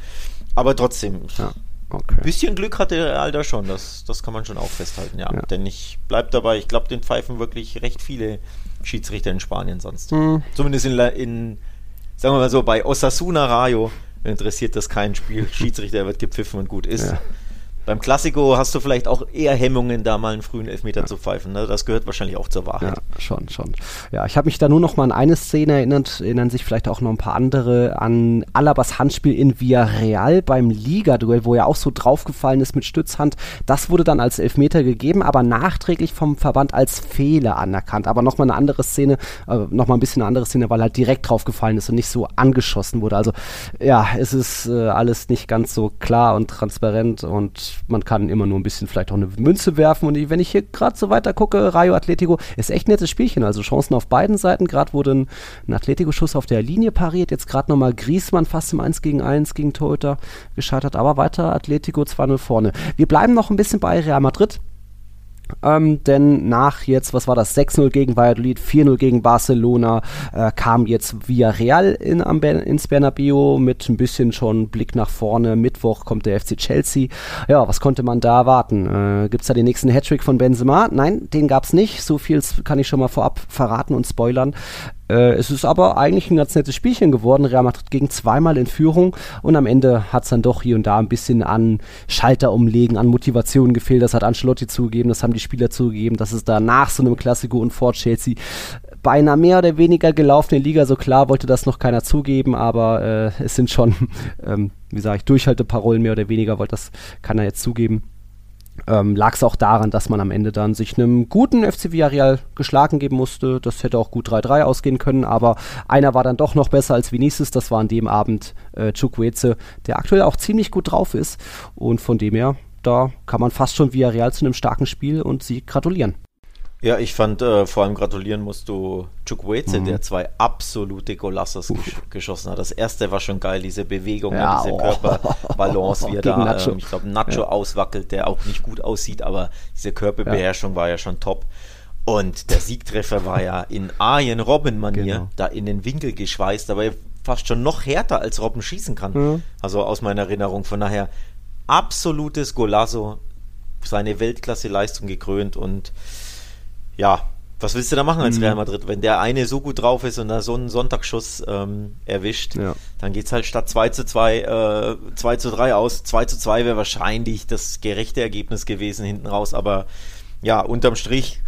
Aber trotzdem, ja. Okay. Ein bisschen Glück hatte Real da schon, das, das kann man schon auch festhalten, ja. ja. Denn ich bleibe dabei, ich glaube, den pfeifen wirklich recht viele Schiedsrichter in Spanien sonst. Mhm. Zumindest in, in, sagen wir mal so, bei Osasuna Rayo interessiert das kein Spiel. Schiedsrichter wird gepfiffen und gut ist. Ja. Beim Klassiko hast du vielleicht auch eher Hemmungen, da mal einen frühen Elfmeter ja. zu pfeifen. Ne? Das gehört wahrscheinlich auch zur Wahrheit. Ja, schon, schon. Ja, ich habe mich da nur noch mal an eine Szene erinnert, erinnern sich vielleicht auch noch ein paar andere an Alabas Handspiel in Villarreal beim Liga-Duell, wo er auch so draufgefallen ist mit Stützhand. Das wurde dann als Elfmeter gegeben, aber nachträglich vom Verband als Fehler anerkannt. Aber noch mal eine andere Szene, äh, noch mal ein bisschen eine andere Szene, weil er halt direkt draufgefallen ist und nicht so angeschossen wurde. Also ja, es ist äh, alles nicht ganz so klar und transparent und man kann immer nur ein bisschen vielleicht auch eine Münze werfen. Und wenn ich hier gerade so weiter gucke, Rayo Atletico ist echt ein nettes Spielchen. Also Chancen auf beiden Seiten. Gerade wurde ein, ein Atletico-Schuss auf der Linie pariert. Jetzt gerade nochmal Griesmann fast im 1 gegen 1 gegen Torhüter gescheitert. Aber weiter Atletico 2-0 vorne. Wir bleiben noch ein bisschen bei Real Madrid. Ähm, denn nach jetzt, was war das, 6-0 gegen Valladolid, 4-0 gegen Barcelona, äh, kam jetzt Villarreal in, ins Bernabeu mit ein bisschen schon Blick nach vorne. Mittwoch kommt der FC Chelsea. Ja, was konnte man da erwarten? Äh, Gibt es da den nächsten Hattrick von Benzema? Nein, den gab es nicht. So viel kann ich schon mal vorab verraten und spoilern. Äh, es ist aber eigentlich ein ganz nettes Spielchen geworden. Real Madrid ging zweimal in Führung und am Ende hat es dann doch hier und da ein bisschen an Schalter umlegen, an Motivation gefehlt. Das hat Ancelotti zugegeben, das haben die Spieler zugegeben, dass es da nach so einem Klassiko und vor Chelsea bei einer mehr oder weniger gelaufenen Liga, so klar wollte das noch keiner zugeben, aber äh, es sind schon, ähm, wie sage ich, Durchhalteparolen mehr oder weniger, wollte das keiner jetzt zugeben ähm, lag es auch daran, dass man am Ende dann sich einem guten FC Villarreal geschlagen geben musste. Das hätte auch gut 3-3 ausgehen können, aber einer war dann doch noch besser als Vinicius. Das war an dem Abend äh, Chukwueze, der aktuell auch ziemlich gut drauf ist. Und von dem her, da kann man fast schon Villarreal zu einem starken Spiel und sie gratulieren. Ja, ich fand, äh, vor allem gratulieren musst du Chukwueze, mhm. der zwei absolute Golassos gesch geschossen hat. Das erste war schon geil, diese Bewegung, ja, diese oh. Körperbalance, wie er da, ähm, ich glaube, Nacho ja. auswackelt, der auch nicht gut aussieht, aber diese Körperbeherrschung ja. war ja schon top. Und der Siegtreffer war ja in Arjen Robben-Manier, genau. da in den Winkel geschweißt, aber fast schon noch härter als Robben schießen kann. Mhm. Also aus meiner Erinnerung. Von daher absolutes Golasso, seine Weltklasse-Leistung gekrönt und ja, was willst du da machen als mhm. Real Madrid? Wenn der eine so gut drauf ist und da so einen Sonntagsschuss ähm, erwischt, ja. dann es halt statt 2 zu 2, äh, 2 zu 3 aus. 2 zu 2 wäre wahrscheinlich das gerechte Ergebnis gewesen hinten raus, aber ja, unterm Strich,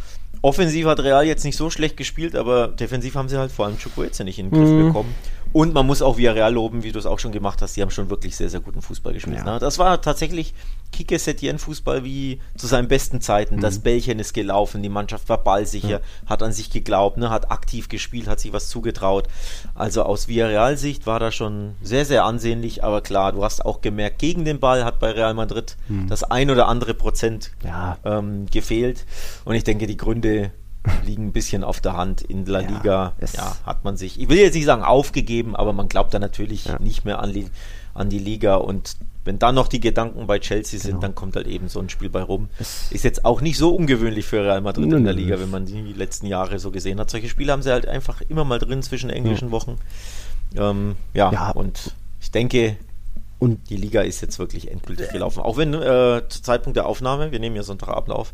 offensiv hat Real jetzt nicht so schlecht gespielt, aber defensiv haben sie halt vor allem Chukwueze nicht in den Griff mhm. bekommen. Und man muss auch Villarreal loben, wie du es auch schon gemacht hast. Die haben schon wirklich sehr, sehr guten Fußball gespielt. Ja. Ne? Das war tatsächlich Kike Setien Fußball wie zu seinen besten Zeiten. Mhm. Das Bällchen ist gelaufen, die Mannschaft war ballsicher, ja. hat an sich geglaubt, ne? hat aktiv gespielt, hat sich was zugetraut. Also aus Villarreal-Sicht war das schon sehr, sehr ansehnlich. Aber klar, du hast auch gemerkt, gegen den Ball hat bei Real Madrid mhm. das ein oder andere Prozent ja. ähm, gefehlt. Und ich denke, die Gründe liegen ein bisschen auf der Hand. In La Liga ja, ja, hat man sich, ich will jetzt nicht sagen aufgegeben, aber man glaubt da natürlich ja. nicht mehr an die, an die Liga und wenn dann noch die Gedanken bei Chelsea sind, genau. dann kommt halt eben so ein Spiel bei rum. Es ist jetzt auch nicht so ungewöhnlich für Real Madrid in der Liga, wenn man die letzten Jahre so gesehen hat. Solche Spiele haben sie halt einfach immer mal drin zwischen englischen. Wochen. Ähm, ja, ja, und ich denke, und die Liga ist jetzt wirklich endgültig gelaufen. Auch wenn äh, zu Zeitpunkt der Aufnahme, wir nehmen ja Sonntagabend auf,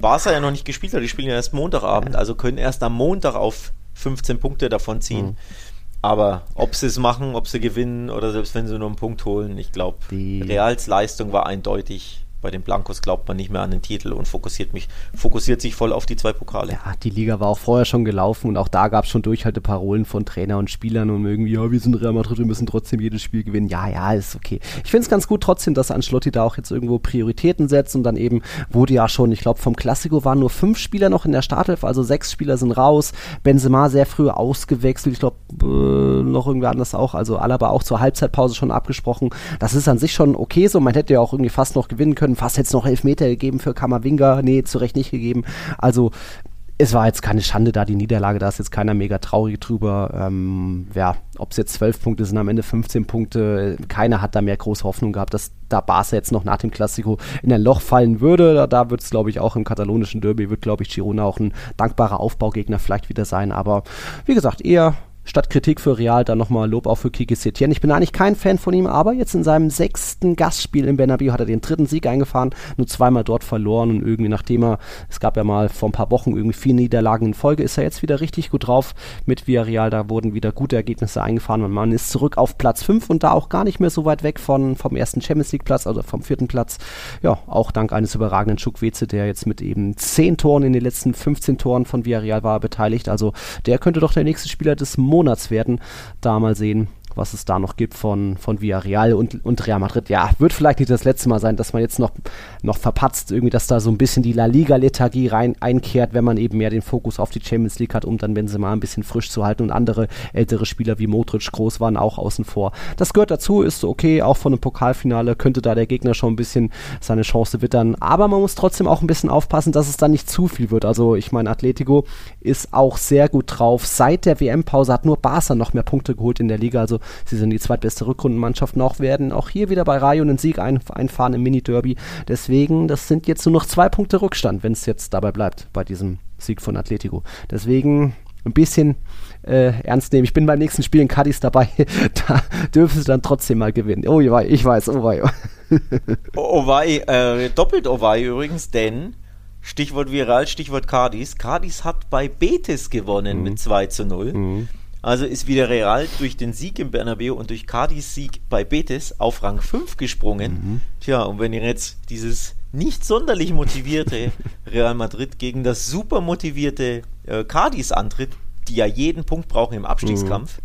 Barca ja noch nicht gespielt hat. Die spielen ja erst Montagabend, also können erst am Montag auf 15 Punkte davon ziehen. Mhm. Aber ob sie es machen, ob sie gewinnen oder selbst wenn sie nur einen Punkt holen, ich glaube, Reals Leistung war eindeutig bei den Blancos glaubt man nicht mehr an den Titel und fokussiert mich, fokussiert sich voll auf die zwei Pokale. Ja, die Liga war auch vorher schon gelaufen und auch da gab es schon Durchhalteparolen von Trainer und Spielern und irgendwie, ja, wir sind Real Madrid, wir müssen trotzdem jedes Spiel gewinnen. Ja, ja, ist okay. Ich finde es ganz gut trotzdem, dass Ancelotti da auch jetzt irgendwo Prioritäten setzt und dann eben wurde ja schon, ich glaube, vom Klassiko waren nur fünf Spieler noch in der Startelf, also sechs Spieler sind raus. Benzema sehr früh ausgewechselt, ich glaube, äh, noch irgendwer anders auch, also Alaba auch zur Halbzeitpause schon abgesprochen. Das ist an sich schon okay so, man hätte ja auch irgendwie fast noch gewinnen können fast jetzt noch Elfmeter gegeben für Kammerwinger. Nee, zu Recht nicht gegeben. Also es war jetzt keine Schande da, die Niederlage, da ist jetzt keiner mega traurig drüber. Ähm, ja, ob es jetzt zwölf Punkte sind, am Ende 15 Punkte, keiner hat da mehr große Hoffnung gehabt, dass da Barca jetzt noch nach dem Klassiko in ein Loch fallen würde. Da, da wird es, glaube ich, auch im katalonischen Derby, wird, glaube ich, Girona auch ein dankbarer Aufbaugegner vielleicht wieder sein. Aber wie gesagt, eher statt Kritik für Real dann nochmal Lob auch für Kiki Setien. Ich bin eigentlich kein Fan von ihm, aber jetzt in seinem sechsten Gastspiel im Bernabeu hat er den dritten Sieg eingefahren, nur zweimal dort verloren und irgendwie nachdem er, es gab ja mal vor ein paar Wochen irgendwie vier Niederlagen in Folge, ist er jetzt wieder richtig gut drauf mit Villarreal. Da wurden wieder gute Ergebnisse eingefahren und man ist zurück auf Platz 5 und da auch gar nicht mehr so weit weg von, vom ersten Champions League Platz, also vom vierten Platz. Ja, auch dank eines überragenden Chukweze, der jetzt mit eben 10 Toren in den letzten 15 Toren von Villarreal war beteiligt. Also der könnte doch der nächste Spieler des Monats Monats werden. Da mal sehen, was es da noch gibt von, von Villarreal und, und Real Madrid. Ja, wird vielleicht nicht das letzte Mal sein, dass man jetzt noch, noch verpatzt, irgendwie, dass da so ein bisschen die La Liga-Lethargie rein einkehrt, wenn man eben mehr den Fokus auf die Champions League hat, um dann Benzema ein bisschen frisch zu halten und andere ältere Spieler wie Modric groß waren auch außen vor. Das gehört dazu, ist okay, auch von einem Pokalfinale könnte da der Gegner schon ein bisschen seine Chance wittern, aber man muss trotzdem auch ein bisschen aufpassen, dass es dann nicht zu viel wird. Also ich meine, Atletico ist auch sehr gut drauf. Seit der WM-Pause hat nur Barca noch mehr Punkte geholt in der Liga, also Sie sind die zweitbeste Rückrundenmannschaft noch, werden auch hier wieder bei Rayo einen Sieg ein, einfahren im Mini-Derby. Deswegen, das sind jetzt nur noch zwei Punkte Rückstand, wenn es jetzt dabei bleibt, bei diesem Sieg von Atletico. Deswegen ein bisschen äh, ernst nehmen. Ich bin beim nächsten Spiel in Cadiz dabei. da dürfen sie dann trotzdem mal gewinnen. Oh, ich weiß, oh wei. oh wei, äh, doppelt oh wei übrigens, denn Stichwort Viral, Stichwort Cadiz. Cadiz hat bei Betis gewonnen mhm. mit 2 zu 0. Mhm. Also ist wieder Real durch den Sieg im Bernabeu und durch Cardis Sieg bei Betis auf Rang 5 gesprungen. Mhm. Tja, und wenn ihr jetzt dieses nicht sonderlich motivierte Real Madrid gegen das super motivierte äh, Cardis antritt, die ja jeden Punkt brauchen im Abstiegskampf, mhm.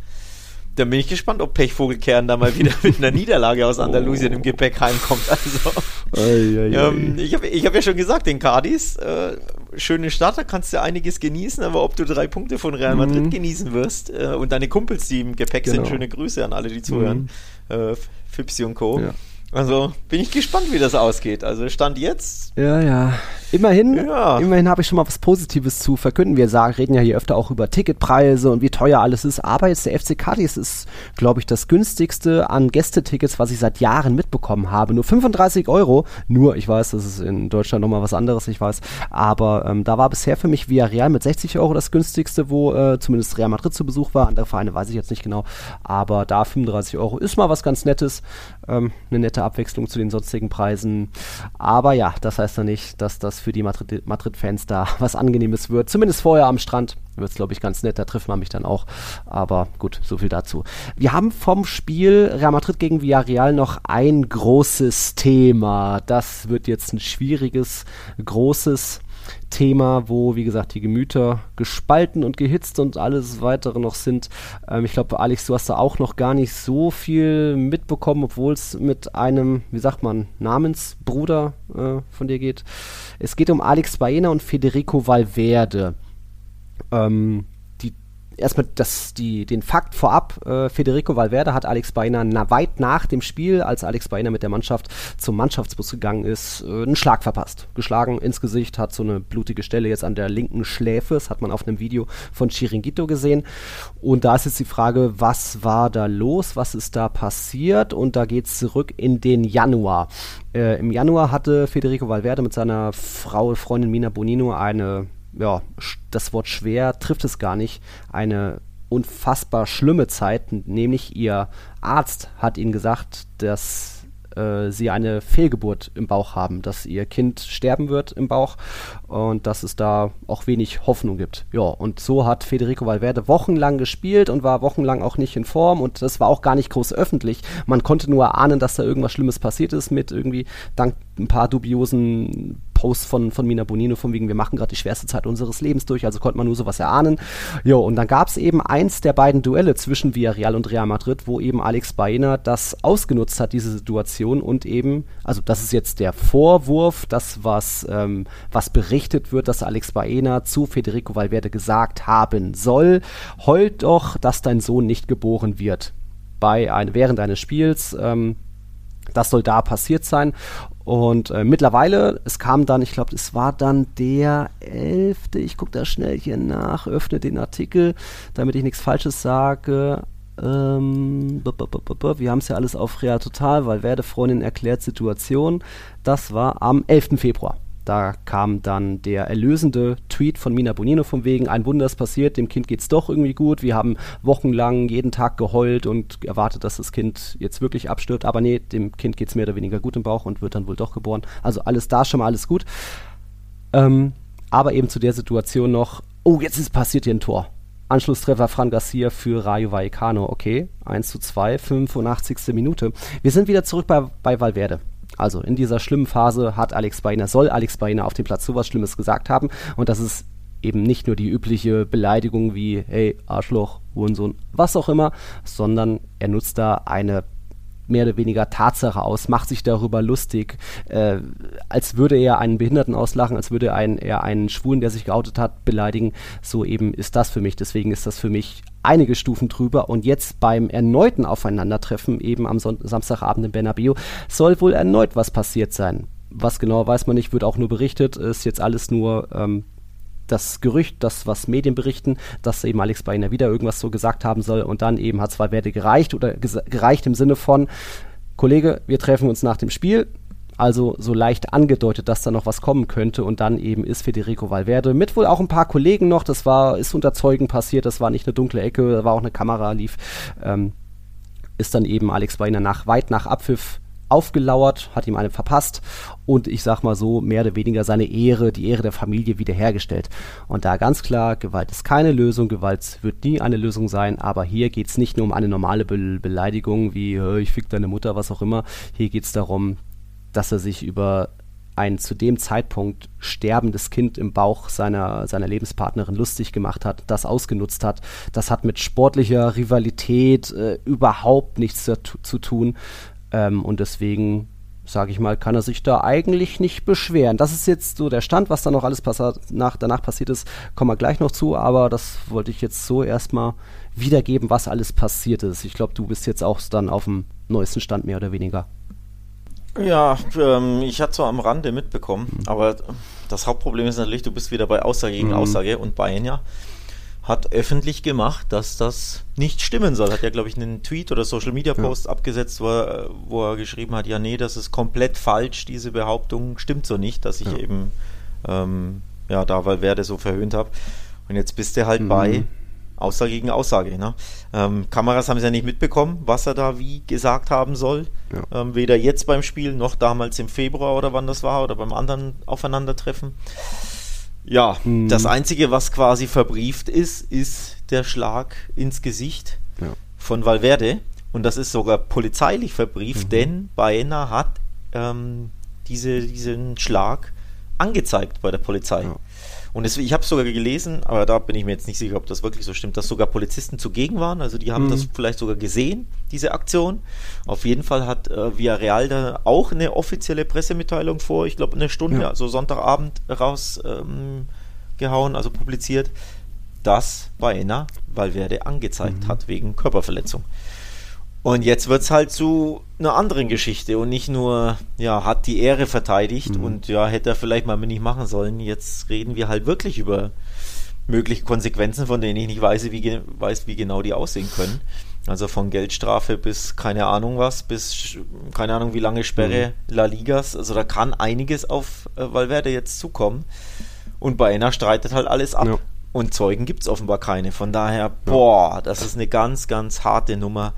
Dann bin ich gespannt, ob Pechvogelkern da mal wieder mit einer Niederlage aus Andalusien oh. im Gepäck heimkommt. Also, ei, ei, ähm, ich habe ich hab ja schon gesagt, den Cardis, äh, schöne Stadt, da kannst du einiges genießen, aber ob du drei Punkte von Real Madrid mhm. genießen wirst äh, und deine Kumpels, die im Gepäck genau. sind, schöne Grüße an alle, die zuhören, mhm. äh, Fipsi und Co. Ja. Also bin ich gespannt, wie das ausgeht. Also Stand jetzt. Ja, ja. Immerhin, ja. immerhin habe ich schon mal was Positives zu verkünden. Wir sagen, reden ja hier öfter auch über Ticketpreise und wie teuer alles ist. Aber jetzt der FC Cadiz ist, glaube ich, das günstigste an Gästetickets, was ich seit Jahren mitbekommen habe. Nur 35 Euro. Nur, ich weiß, das ist in Deutschland nochmal was anderes, ich weiß. Aber ähm, da war bisher für mich Villarreal mit 60 Euro das günstigste, wo äh, zumindest Real Madrid zu Besuch war. Andere Vereine weiß ich jetzt nicht genau. Aber da 35 Euro ist mal was ganz Nettes. Ähm, eine nette Abwechslung zu den sonstigen Preisen. Aber ja, das heißt ja nicht, dass das für die Madrid-Fans Madrid da was Angenehmes wird. Zumindest vorher am Strand wird es, glaube ich, ganz nett. Da trifft man mich dann auch. Aber gut, so viel dazu. Wir haben vom Spiel Real Madrid gegen Villarreal noch ein großes Thema. Das wird jetzt ein schwieriges, großes Thema, wo, wie gesagt, die Gemüter gespalten und gehitzt und alles weitere noch sind. Ähm, ich glaube, Alex, du hast da auch noch gar nicht so viel mitbekommen, obwohl es mit einem, wie sagt man, Namensbruder äh, von dir geht. Es geht um Alex Baena und Federico Valverde. Ähm, erstmal das, die, den Fakt vorab, äh, Federico Valverde hat Alex Baena na, weit nach dem Spiel, als Alex Baena mit der Mannschaft zum Mannschaftsbus gegangen ist, äh, einen Schlag verpasst. Geschlagen ins Gesicht, hat so eine blutige Stelle jetzt an der linken Schläfe, das hat man auf einem Video von Chiringuito gesehen. Und da ist jetzt die Frage, was war da los, was ist da passiert? Und da geht es zurück in den Januar. Äh, Im Januar hatte Federico Valverde mit seiner Frau, Freundin Mina Bonino eine ja, das Wort schwer trifft es gar nicht, eine unfassbar schlimme Zeit, nämlich ihr Arzt hat ihnen gesagt, dass äh, sie eine Fehlgeburt im Bauch haben, dass ihr Kind sterben wird im Bauch und dass es da auch wenig Hoffnung gibt. Ja, und so hat Federico Valverde wochenlang gespielt und war wochenlang auch nicht in Form und das war auch gar nicht groß öffentlich. Man konnte nur ahnen, dass da irgendwas Schlimmes passiert ist mit irgendwie dank ein paar dubiosen Post von, von Mina Bonino, von wegen, wir machen gerade die schwerste Zeit unseres Lebens durch, also konnte man nur sowas erahnen. Jo, und dann gab es eben eins der beiden Duelle zwischen Villarreal und Real Madrid, wo eben Alex Baena das ausgenutzt hat, diese Situation und eben, also das ist jetzt der Vorwurf, das was, ähm, was berichtet wird, dass Alex Baena zu Federico Valverde gesagt haben soll, heult doch, dass dein Sohn nicht geboren wird. Bei ein, während eines Spiels, ähm, das soll da passiert sein. Und äh, mittlerweile, es kam dann, ich glaube, es war dann der 11., ich gucke da schnell hier nach, öffne den Artikel, damit ich nichts Falsches sage. Ähm, wir haben es ja alles auf Real Total, weil Werdefreundin erklärt Situation. Das war am 11. Februar. Da kam dann der erlösende Tweet von Mina Bonino von wegen, ein Wunder ist passiert, dem Kind geht es doch irgendwie gut. Wir haben wochenlang jeden Tag geheult und erwartet, dass das Kind jetzt wirklich abstirbt. Aber nee, dem Kind geht es mehr oder weniger gut im Bauch und wird dann wohl doch geboren. Also alles da schon mal alles gut. Ähm, aber eben zu der Situation noch, oh, jetzt ist passiert hier ein Tor. Anschlusstreffer Fran Garcia für Rayo Vallecano. Okay, 1 zu 2, 85. Minute. Wir sind wieder zurück bei, bei Valverde. Also in dieser schlimmen Phase hat Alex Beiner, soll Alex Beiner auf dem Platz sowas Schlimmes gesagt haben. Und das ist eben nicht nur die übliche Beleidigung wie hey, Arschloch, Hurensohn, was auch immer, sondern er nutzt da eine mehr oder weniger Tatsache aus, macht sich darüber lustig, äh, als würde er einen Behinderten auslachen, als würde ein, er einen Schwulen, der sich geoutet hat, beleidigen. So eben ist das für mich. Deswegen ist das für mich einige Stufen drüber. Und jetzt beim erneuten Aufeinandertreffen, eben am Son Samstagabend in Bernabeu, soll wohl erneut was passiert sein. Was genau weiß man nicht, wird auch nur berichtet, ist jetzt alles nur ähm, das Gerücht, das was Medien berichten, dass eben Alex Bainer wieder irgendwas so gesagt haben soll und dann eben hat zwei Werte gereicht oder gereicht im Sinne von Kollege, wir treffen uns nach dem Spiel. Also so leicht angedeutet, dass da noch was kommen könnte und dann eben ist Federico Valverde mit wohl auch ein paar Kollegen noch, das war, ist unter Zeugen passiert, das war nicht eine dunkle Ecke, da war auch eine Kamera, lief, ähm, ist dann eben Alex Bainer nach, weit nach Abpfiff aufgelauert, hat ihm eine verpasst und ich sag mal so, mehr oder weniger seine Ehre, die Ehre der Familie wiederhergestellt. Und da ganz klar, Gewalt ist keine Lösung, Gewalt wird nie eine Lösung sein, aber hier geht es nicht nur um eine normale Be Beleidigung wie ich fick deine Mutter, was auch immer. Hier geht es darum, dass er sich über ein zu dem Zeitpunkt sterbendes Kind im Bauch seiner, seiner Lebenspartnerin lustig gemacht hat, das ausgenutzt hat. Das hat mit sportlicher Rivalität äh, überhaupt nichts zu, zu tun. Ähm, und deswegen, sage ich mal, kann er sich da eigentlich nicht beschweren. Das ist jetzt so der Stand, was da noch alles nach, danach passiert ist, kommen wir gleich noch zu, aber das wollte ich jetzt so erstmal wiedergeben, was alles passiert ist. Ich glaube, du bist jetzt auch dann auf dem neuesten Stand mehr oder weniger. Ja, ähm, ich hatte zwar am Rande mitbekommen, mhm. aber das Hauptproblem ist natürlich, du bist wieder bei Aussage gegen mhm. Aussage und Bayern ja hat öffentlich gemacht, dass das nicht stimmen soll. Hat ja, glaube ich, einen Tweet oder Social Media Post ja. abgesetzt, wo er, wo er, geschrieben hat, ja, nee, das ist komplett falsch, diese Behauptung stimmt so nicht, dass ich ja. eben ähm, ja, da Valverde so verhöhnt habe. Und jetzt bist du halt mhm. bei Aussage gegen Aussage. Ne? Ähm, Kameras haben es ja nicht mitbekommen, was er da wie gesagt haben soll. Ja. Ähm, weder jetzt beim Spiel noch damals im Februar oder wann das war oder beim anderen Aufeinandertreffen. Ja, hm. das Einzige, was quasi verbrieft ist, ist der Schlag ins Gesicht ja. von Valverde. Und das ist sogar polizeilich verbrieft, mhm. denn Baena hat ähm, diese, diesen Schlag angezeigt bei der Polizei. Ja. Und es, ich habe es sogar gelesen, aber da bin ich mir jetzt nicht sicher, ob das wirklich so stimmt, dass sogar Polizisten zugegen waren. Also die haben mhm. das vielleicht sogar gesehen, diese Aktion. Auf jeden Fall hat äh, Villarreal da auch eine offizielle Pressemitteilung vor, ich glaube eine Stunde, ja. also Sonntagabend rausgehauen, ähm, also publiziert. dass Baena Valverde angezeigt Mhm. hat wegen Körperverletzung. Und jetzt wird es halt zu einer anderen Geschichte und nicht nur, ja, hat die Ehre verteidigt Mhm. und ja, hätte er vielleicht mal nicht machen sollen. Jetzt reden wir halt wirklich über mögliche Konsequenzen, von denen ich nicht weiß, wie, weiß, wie genau die aussehen können. Also von Geldstrafe bis keine Ahnung was, bis keine Ahnung wie lange Sperre La Ligas. Also da kann einiges auf äh, Valverde jetzt zukommen. Und Baena streitet halt alles ab. Ja. Und Zeugen gibt es offenbar keine. Von daher, boah, das ist eine ganz, ganz harte Nummer.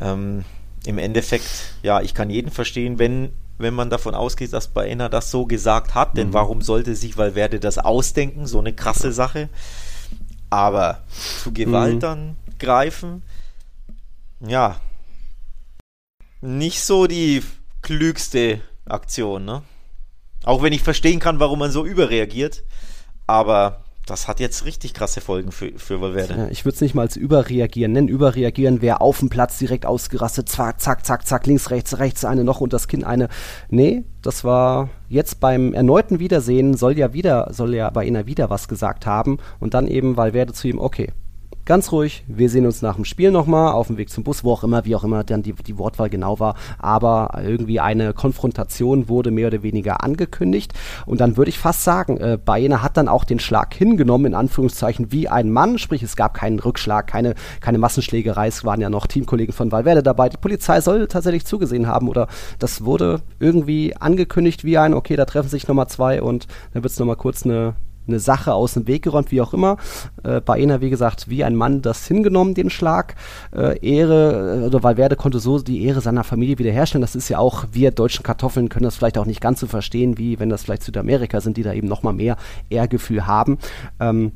Ähm, Im Endeffekt, ja, ich kann jeden verstehen, wenn, wenn man davon ausgeht, dass Baena das so gesagt hat. Denn warum sollte sich Valverde das ausdenken? So eine krasse Sache. Aber zu Gewalt Mhm. dann greifen, ja, nicht so die klügste Aktion, ne? Auch wenn ich verstehen kann, warum man so überreagiert. Aber das hat jetzt richtig krasse Folgen für, für Valverde. Ja, ich würde es nicht mal als Überreagieren nennen. Überreagieren wäre auf dem Platz direkt ausgerastet, zack, zack, zack, zack, links, rechts, rechts, eine noch und das Kinn eine. Nee, das war jetzt beim erneuten Wiedersehen, soll ja wieder, soll ja bei Ina wieder was gesagt haben und dann eben Valverde zu ihm, okay, ganz ruhig, wir sehen uns nach dem Spiel nochmal auf dem Weg zum Bus, wo auch immer, wie auch immer dann die, die Wortwahl genau war, aber irgendwie eine Konfrontation wurde mehr oder weniger angekündigt. Und dann würde ich fast sagen, äh, Baena hat dann auch den Schlag hingenommen, in Anführungszeichen, wie ein Mann, sprich es gab keinen Rückschlag, keine, keine Massenschlägerei, es waren ja noch Teamkollegen von Valverde dabei, die Polizei soll tatsächlich zugesehen haben oder das wurde irgendwie angekündigt wie ein, okay, da treffen sich nochmal zwei und dann wird es nochmal kurz eine eine Sache aus dem Weg geräumt, wie auch immer. Äh, Baena, wie gesagt, wie ein Mann das hingenommen, den Schlag. Äh, Ehre, äh, oder Valverde konnte so die Ehre seiner Familie wiederherstellen. Das ist ja auch, wir deutschen Kartoffeln können das vielleicht auch nicht ganz so verstehen, wie wenn das vielleicht Südamerika sind, die da eben nochmal mehr Ehrgefühl haben. Ähm,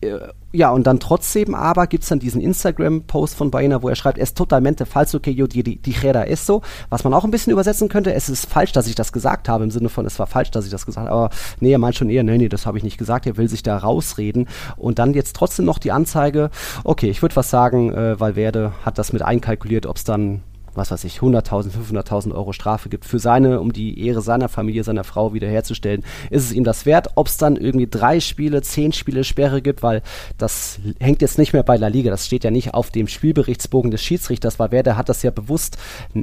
äh, ja, und dann trotzdem aber gibt's dann diesen Instagram-Post von Baena, wo er schreibt, es totalmente falso que yo di- dijera eso, was man auch ein bisschen übersetzen könnte, es ist falsch, dass ich das gesagt habe, im Sinne von, es war falsch, dass ich das gesagt habe, aber nee, er meint schon eher, nee, nee, das habe ich nicht gesagt, er will sich da rausreden. Und dann jetzt trotzdem noch die Anzeige, okay, ich würde was sagen, äh, Valverde hat das mit einkalkuliert, ob's dann was weiß ich, 100.000, 500.000 Euro Strafe gibt für seine, um die Ehre seiner Familie, seiner Frau wiederherzustellen, ist es ihm das wert. Ob es dann irgendwie drei Spiele, zehn Spiele Sperre gibt, weil das hängt jetzt nicht mehr bei La Liga, das steht ja nicht auf dem Spielberichtsbogen des Schiedsrichters, weil Werder hat das ja bewusst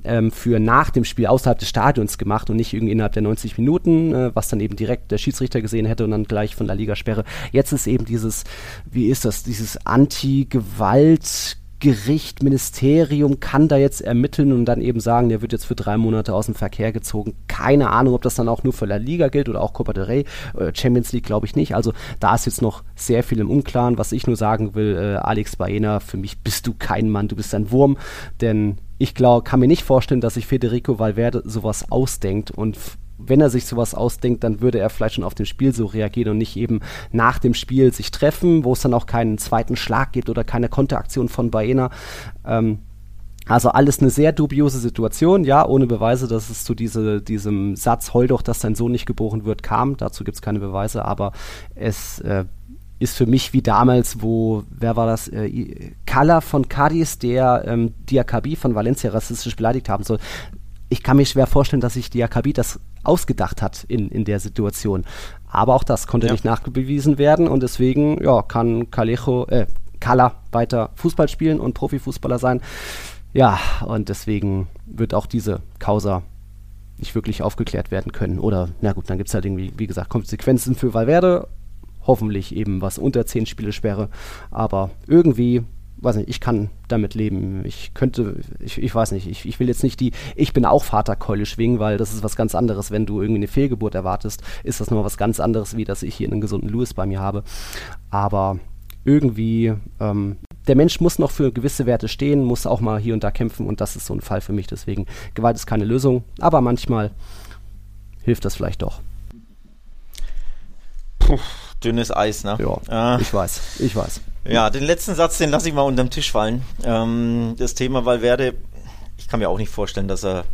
ähm, für nach dem Spiel außerhalb des Stadions gemacht und nicht irgendwie innerhalb der 90 Minuten, äh, was dann eben direkt der Schiedsrichter gesehen hätte und dann gleich von La Liga Sperre. Jetzt ist eben dieses, wie ist das, dieses Anti-Gewalt- Gericht, Ministerium kann da jetzt ermitteln und dann eben sagen, der wird jetzt für drei Monate aus dem Verkehr gezogen. Keine Ahnung, ob das dann auch nur für La Liga gilt oder auch Copa del Rey. Äh, Champions League glaube ich nicht. Also da ist jetzt noch sehr viel im Unklaren. Was ich nur sagen will, äh, Alex Baena, für mich bist du kein Mann, du bist ein Wurm, denn ich glaube, kann mir nicht vorstellen, dass sich Federico Valverde sowas ausdenkt und wenn er sich sowas ausdenkt, dann würde er vielleicht schon auf dem Spiel so reagieren und nicht eben nach dem Spiel sich treffen, wo es dann auch keinen zweiten Schlag gibt oder keine Konteraktion von Baena. Ähm, also alles eine sehr dubiose Situation, ja, ohne Beweise, dass es zu diese, diesem Satz, heul doch, dass dein Sohn nicht geboren wird, kam. Dazu gibt es keine Beweise, aber es äh, ist für mich wie damals, wo, wer war das, äh, Kalla von Cadiz, der ähm, Diakabi von Valencia rassistisch beleidigt haben soll. Ich kann mir schwer vorstellen, dass sich Diakabi das ausgedacht hat in, in der Situation. Aber auch das konnte Ja. nicht nachgewiesen werden und deswegen ja, kann Calejo, äh, Kalla weiter Fußball spielen und Profifußballer sein. Ja, und deswegen wird auch diese Causa nicht wirklich aufgeklärt werden können. Oder, na gut, dann gibt es halt irgendwie, wie gesagt, Konsequenzen für Valverde. Hoffentlich eben was unter 10 Spiele Sperre. Aber irgendwie, weiß nicht, ich kann damit leben. Ich könnte, ich, ich weiß nicht, ich, ich will jetzt nicht die, ich bin auch Vaterkeule schwingen, weil das ist was ganz anderes. Wenn du irgendwie eine Fehlgeburt erwartest, ist das nochmal was ganz anderes, wie dass ich hier einen gesunden Louis bei mir habe. Aber irgendwie, ähm, der Mensch muss noch für gewisse Werte stehen, muss auch mal hier und da kämpfen und das ist so ein Fall für mich. Deswegen, Gewalt ist keine Lösung, aber manchmal hilft das vielleicht doch. Dünnes Eis, ne? Ja, Äh, ich weiß, ich weiß. Ja, den letzten Satz, den lasse ich mal unterm Tisch fallen. Ähm, das Thema Valverde, ich kann mir auch nicht vorstellen, dass er,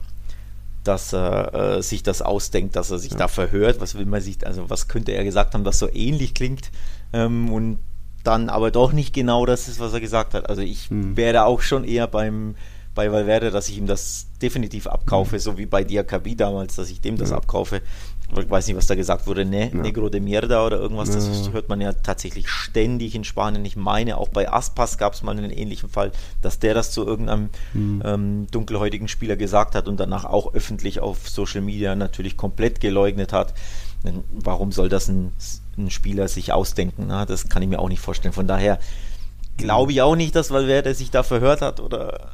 dass er äh, sich das ausdenkt, dass er sich da verhört. Was will man sich, also was könnte er gesagt haben, was so ähnlich klingt ähm, und dann aber doch nicht genau das ist, was er gesagt hat. Also ich Hm. wäre auch schon eher beim bei Valverde, dass ich ihm das definitiv abkaufe, so wie bei Diakabi damals, dass ich dem das Ja. abkaufe. Ich weiß nicht, was da gesagt wurde, ne, Ja. Negro de Mierda oder irgendwas, das Ja. hört man ja tatsächlich ständig in Spanien. Ich meine, auch bei Aspas gab es mal einen ähnlichen Fall, dass der das zu irgendeinem Hm. ähm, dunkelhäutigen Spieler gesagt hat und danach auch öffentlich auf Social Media natürlich komplett geleugnet hat. Warum soll das ein, ein Spieler sich ausdenken? Na, das kann ich mir auch nicht vorstellen. Von daher glaube ich auch nicht, dass Valverde sich da verhört hat oder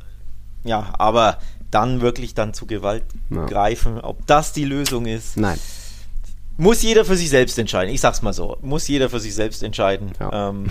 ja, aber dann wirklich dann zu Gewalt Ja. greifen, ob das die Lösung ist, Nein. Muss jeder für sich selbst entscheiden. Ich sag's mal so, muss jeder für sich selbst entscheiden. Ja. Ähm,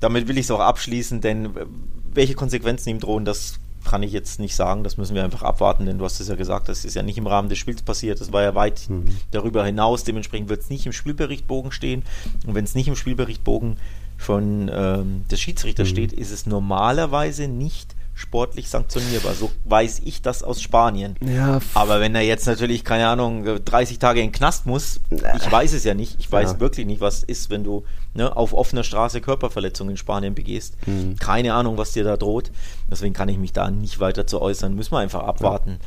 damit will ich es auch abschließen, denn äh, welche Konsequenzen ihm drohen, das kann ich jetzt nicht sagen. Das müssen wir einfach abwarten, denn du hast es ja gesagt, das ist ja nicht im Rahmen des Spiels passiert. Das war ja weit Mhm. darüber hinaus. Dementsprechend wird es nicht im Spielberichtbogen stehen. Und wenn es nicht im Spielberichtbogen von ähm, des Schiedsrichters Mhm. steht, ist es normalerweise nicht sportlich sanktionierbar. So weiß ich das aus Spanien. Ja, Aber wenn er jetzt natürlich, keine Ahnung, 30 Tage in den Knast muss, ich weiß es ja nicht. Ich weiß Ja. wirklich nicht, was ist, wenn du ne, auf offener Straße Körperverletzungen in Spanien begehst. Mhm. Keine Ahnung, was dir da droht. Deswegen kann ich mich da nicht weiter zu äußern. Müssen wir einfach abwarten.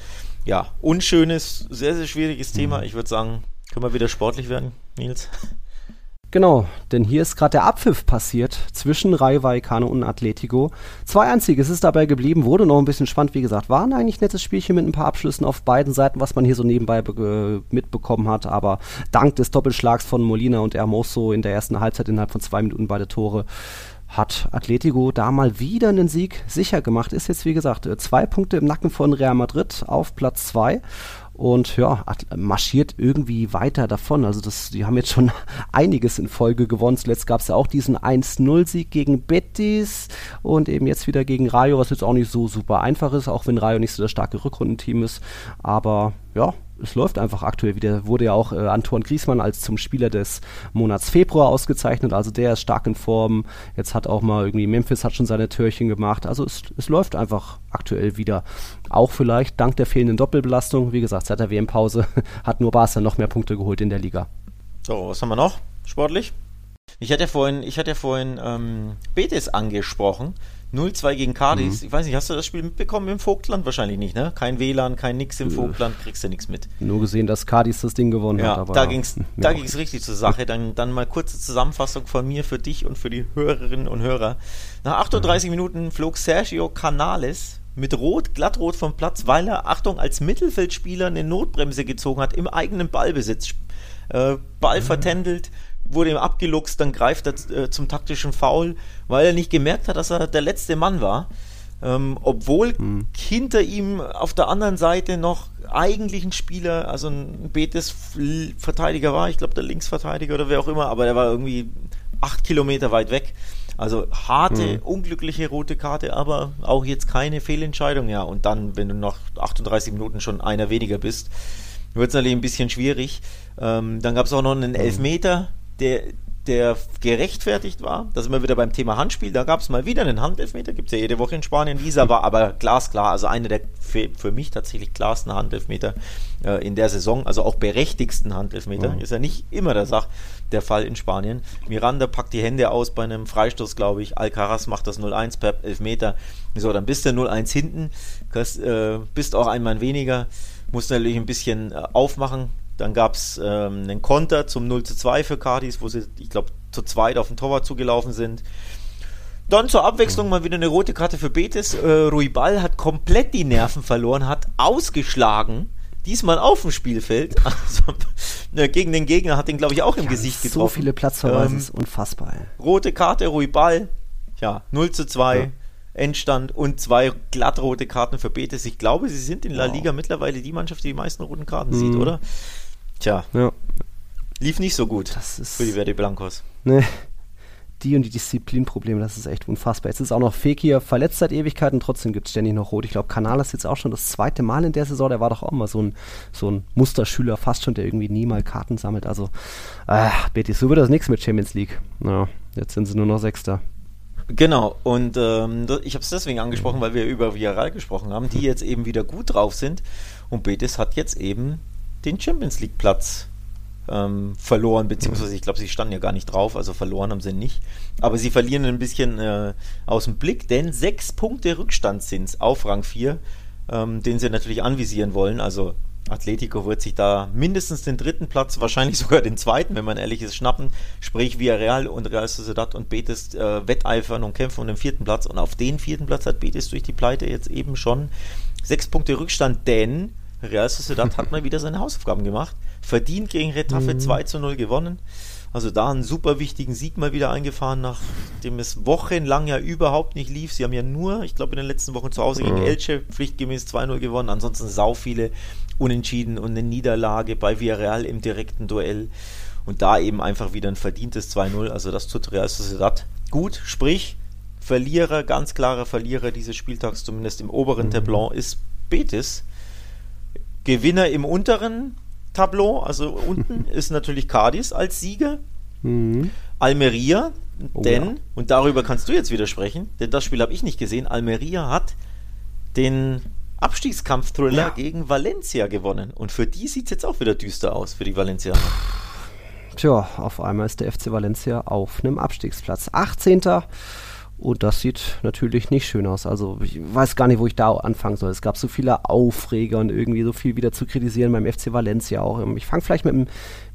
Ja, unschönes, sehr, sehr schwieriges Mhm. Thema. Ich würde sagen, können wir wieder sportlich werden, Nils? Genau, denn hier ist gerade der Abpfiff passiert zwischen Rayo Vallecano und Atletico. 2-1 es ist dabei geblieben, wurde noch ein bisschen spannend, wie gesagt. War ein eigentlich nettes Spielchen mit ein paar Abschlüssen auf beiden Seiten, was man hier so nebenbei be- äh, mitbekommen hat. Aber dank des Doppelschlags von Molina und Hermoso in der ersten Halbzeit innerhalb von zwei Minuten beide Tore hat Atletico da mal wieder einen Sieg sicher gemacht. Ist jetzt, wie gesagt, äh, zwei Punkte im Nacken von Real Madrid auf Platz zwei und ja, marschiert irgendwie weiter davon. Also das, die haben jetzt schon einiges in Folge gewonnen. Zuletzt gab es ja auch diesen 1-0-Sieg gegen Betis und eben jetzt wieder gegen Rayo, was jetzt auch nicht so super einfach ist, auch wenn Rayo nicht so das starke Rückrundenteam ist. Aber ja, es läuft einfach aktuell wieder. Wurde ja auch äh, Antoine Griezmann als zum Spieler des Monats Februar ausgezeichnet. Also der ist stark in Form. Jetzt hat auch mal irgendwie Memphis hat schon seine Türchen gemacht. Also es, es läuft einfach aktuell wieder. Auch vielleicht dank der fehlenden Doppelbelastung. Wie gesagt, seit der WM-Pause hat nur Barca noch mehr Punkte geholt in der Liga. So, was haben wir noch sportlich? Ich hatte ja vorhin, ich hatte ja vorhin ähm, Betis angesprochen. 0-2 gegen Cadiz. Ich weiß nicht, hast du das Spiel mitbekommen im Vogtland? Wahrscheinlich nicht, ne? Kein WLAN, kein nix im Vogtland, kriegst du nichts mit. Nur gesehen, dass Cadiz das Ding gewonnen hat. Ja, Aber da da auch ging's richtig zur Sache. Dann, dann mal kurze Zusammenfassung von mir für dich und für die Hörerinnen und Hörer. Nach 38 Minuten flog Sergio Canales mit Rot, glattrot vom Platz, weil er, Achtung, als Mittelfeldspieler eine Notbremse gezogen hat im eigenen Ballbesitz. Äh, Ball vertändelt, wurde ihm abgeluchst, dann greift er äh, zum taktischen Foul, weil er nicht gemerkt hat, dass er der letzte Mann war. Ähm, obwohl hinter ihm auf der anderen Seite noch eigentlich ein Spieler, also ein Betis-Verteidiger war, ich glaube der Linksverteidiger oder wer auch immer, aber der war irgendwie acht Kilometer weit weg. Also harte, unglückliche rote Karte, aber auch jetzt keine Fehlentscheidung. Ja, und dann, wenn du noch 38 Minuten schon einer weniger bist, wird es natürlich ein bisschen schwierig. Ähm, dann gab es auch noch einen Elfmeter, der, der gerechtfertigt war. Da sind wir wieder beim Thema Handspiel. Da gab es mal wieder einen Handelfmeter. Gibt es ja jede Woche in Spanien. Dieser war aber glasklar. Also einer der für, für mich tatsächlich klarsten Handelfmeter äh, in der Saison. Also auch berechtigsten Handelfmeter. Mhm. Ist ja nicht immer der, Sach, der Fall in Spanien. Miranda packt die Hände aus bei einem Freistoß, glaube ich. Alcaraz macht das 0-1 per Elfmeter. So, dann bist du 0-1 hinten. Kannst, äh, bist auch ein Mann weniger. Musst natürlich ein bisschen äh, aufmachen. Dann gab es ähm, einen Konter zum 0 zu 2 für Cardis, wo sie, ich glaube, zu zweit auf den Torwart zugelaufen sind. Dann zur Abwechslung mal wieder eine rote Karte für Betis. Äh, Ruibal hat komplett die Nerven verloren, hat ausgeschlagen. Diesmal auf dem Spielfeld. Also, äh, gegen den Gegner hat den, glaube ich, auch im Gesicht getroffen. So viele Platzverweise, Ähm, ist unfassbar. Rote Karte, Ruibal. Ja, 0 zu 2. Ja. Endstand und zwei glattrote Karten für Betis. Ich glaube, sie sind in La Wow. Liga mittlerweile die Mannschaft, die die meisten roten Karten sieht, Mhm. oder? Tja, Ja, lief nicht so gut das ist. für die Verde Blancos. Ne, die und die Disziplinprobleme, das ist echt unfassbar. Jetzt ist auch noch Fekir verletzt seit Ewigkeiten, trotzdem gibt es ständig noch Rot. Ich glaube, Kanal ist jetzt auch schon das zweite Mal in der Saison. Der war doch auch mal so ein, so ein Musterschüler, fast schon, der irgendwie nie mal Karten sammelt. Also, äh, Betis, so wird das nichts mit Champions League. Ja, jetzt sind sie nur noch Sechster. Genau, und ähm, ich habe es deswegen angesprochen, weil wir über Villarreal gesprochen haben, die jetzt eben wieder gut drauf sind. Und Betis hat jetzt eben den Champions League Platz ähm, verloren, beziehungsweise ich glaube, sie standen ja gar nicht drauf, also verloren haben sie nicht. Aber sie verlieren ein bisschen äh, aus dem Blick, denn sechs Punkte Rückstand sind es auf Rang 4, ähm, den sie natürlich anvisieren wollen. Also Atletico wird sich da mindestens den dritten Platz, wahrscheinlich sogar den zweiten, wenn man ehrlich ist, schnappen. Sprich, Villarreal und Real Sociedad und Betis äh, wetteifern und kämpfen um den vierten Platz. Und auf den vierten Platz hat Betis durch die Pleite jetzt eben schon sechs Punkte Rückstand, denn Real Sociedad hat mal wieder seine Hausaufgaben gemacht. Verdient gegen Retafe mhm. 2 zu 0 gewonnen. Also da einen super wichtigen Sieg mal wieder eingefahren, nachdem es wochenlang ja überhaupt nicht lief. Sie haben ja nur, ich glaube, in den letzten Wochen zu Hause gegen Elche pflichtgemäß 2-0 gewonnen. Ansonsten sau viele Unentschieden und eine Niederlage bei Villarreal im direkten Duell. Und da eben einfach wieder ein verdientes 2-0. Also das tut Real Sociedad gut. Sprich, Verlierer, ganz klarer Verlierer dieses Spieltags, zumindest im oberen mhm. Tableau, ist Betis. Gewinner im unteren Tableau, also unten, ist natürlich Cadiz als Sieger. Mhm. Almeria, oh, denn, ja. und darüber kannst du jetzt widersprechen, denn das Spiel habe ich nicht gesehen, Almeria hat den Abstiegskampf-Thriller ja. gegen Valencia gewonnen. Und für die sieht es jetzt auch wieder düster aus, für die Valencianer. Tja, auf einmal ist der FC Valencia auf einem Abstiegsplatz. 18. Und das sieht natürlich nicht schön aus. Also ich weiß gar nicht, wo ich da anfangen soll. Es gab so viele Aufreger und irgendwie so viel wieder zu kritisieren beim FC Valencia auch. Ich fange vielleicht mit dem,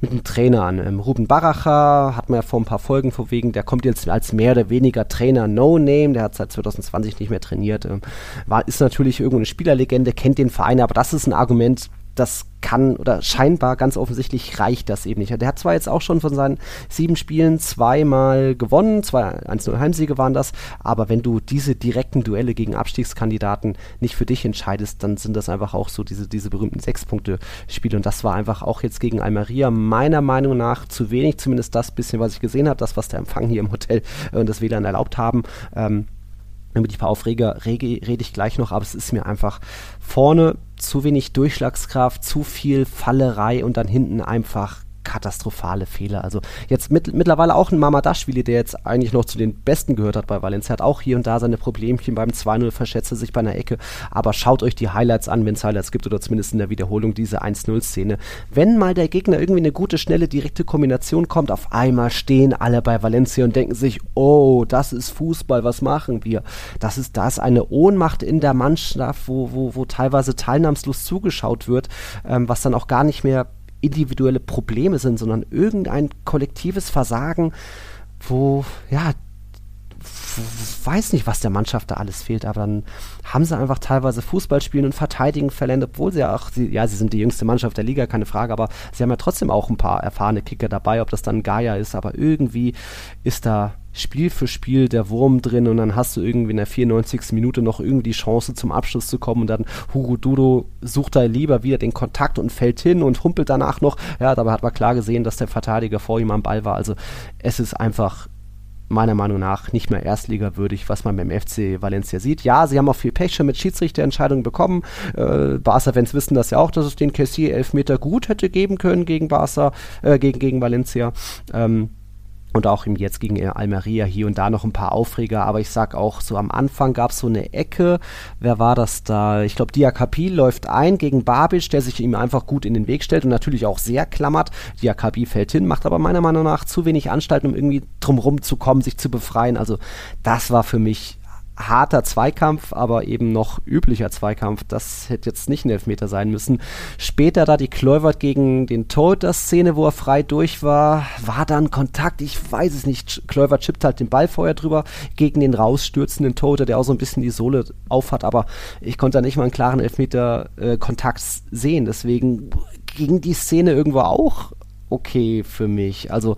mit dem Trainer an. Ähm, Ruben Baracher hat man ja vor ein paar Folgen vorwegen, der kommt jetzt als mehr oder weniger Trainer No-Name, der hat seit 2020 nicht mehr trainiert. Ähm, war, ist natürlich irgendwo eine Spielerlegende, kennt den Verein, aber das ist ein Argument, das kann oder scheinbar ganz offensichtlich reicht das eben nicht. Der hat zwar jetzt auch schon von seinen sieben Spielen zweimal gewonnen, zwei 1-0 Heimsiege waren das, aber wenn du diese direkten Duelle gegen Abstiegskandidaten nicht für dich entscheidest, dann sind das einfach auch so diese, diese berühmten Sechs-Punkte-Spiele und das war einfach auch jetzt gegen Almeria meiner Meinung nach zu wenig, zumindest das bisschen, was ich gesehen habe, das, was der Empfang hier im Hotel und das WLAN erlaubt haben. Ähm, ich ein paar Aufreger rede, rede ich gleich noch, aber es ist mir einfach vorne zu wenig Durchschlagskraft, zu viel Fallerei und dann hinten einfach katastrophale Fehler. Also jetzt mit, mittlerweile auch ein Mamadashvili, der jetzt eigentlich noch zu den Besten gehört hat bei Valencia, hat auch hier und da seine Problemchen beim 2-0, verschätze sich bei einer Ecke. Aber schaut euch die Highlights an, wenn es Highlights gibt oder zumindest in der Wiederholung diese 1-0-Szene. Wenn mal der Gegner irgendwie eine gute, schnelle, direkte Kombination kommt, auf einmal stehen alle bei Valencia und denken sich, oh, das ist Fußball, was machen wir? Das ist, da ist eine Ohnmacht in der Mannschaft, wo, wo, wo teilweise teilnahmslos zugeschaut wird, ähm, was dann auch gar nicht mehr individuelle Probleme sind, sondern irgendein kollektives Versagen, wo, ja, weiß nicht, was der Mannschaft da alles fehlt, aber dann haben sie einfach teilweise Fußball spielen und verteidigen verlernt, obwohl sie ja auch, sie, ja, sie sind die jüngste Mannschaft der Liga, keine Frage, aber sie haben ja trotzdem auch ein paar erfahrene Kicker dabei, ob das dann Gaia ist, aber irgendwie ist da Spiel für Spiel der Wurm drin und dann hast du irgendwie in der 94. Minute noch irgendwie die Chance zum Abschluss zu kommen und dann Hugo Dudo sucht da lieber wieder den Kontakt und fällt hin und humpelt danach noch. Ja, dabei hat man klar gesehen, dass der Verteidiger vor ihm am Ball war. Also es ist einfach meiner Meinung nach nicht mehr erstligawürdig, was man beim FC Valencia sieht. Ja, sie haben auch viel Pech schon mit Schiedsrichterentscheidungen bekommen. Äh, Barca-Fans wissen das ja auch, dass es den Kessier Elfmeter gut hätte geben können gegen Barca, äh, gegen, gegen Valencia. Ähm, und auch im jetzt gegen Almeria hier und da noch ein paar Aufreger, aber ich sag auch, so am Anfang gab es so eine Ecke, wer war das da? Ich glaube, Diakapi läuft ein gegen Babic, der sich ihm einfach gut in den Weg stellt und natürlich auch sehr klammert. Diakapi fällt hin, macht aber meiner Meinung nach zu wenig Anstalten, um irgendwie drumrum zu kommen, sich zu befreien. Also das war für mich harter Zweikampf, aber eben noch üblicher Zweikampf. Das hätte jetzt nicht ein Elfmeter sein müssen. Später da die Kluivert gegen den Torhüter-Szene, wo er frei durch war, war dann Kontakt, ich weiß es nicht. Kluivert chippt halt den Ball vorher drüber gegen den rausstürzenden Torhüter, der auch so ein bisschen die Sohle aufhat, aber ich konnte da nicht mal einen klaren Elfmeter-Kontakt äh, sehen. Deswegen ging die Szene irgendwo auch okay für mich. Also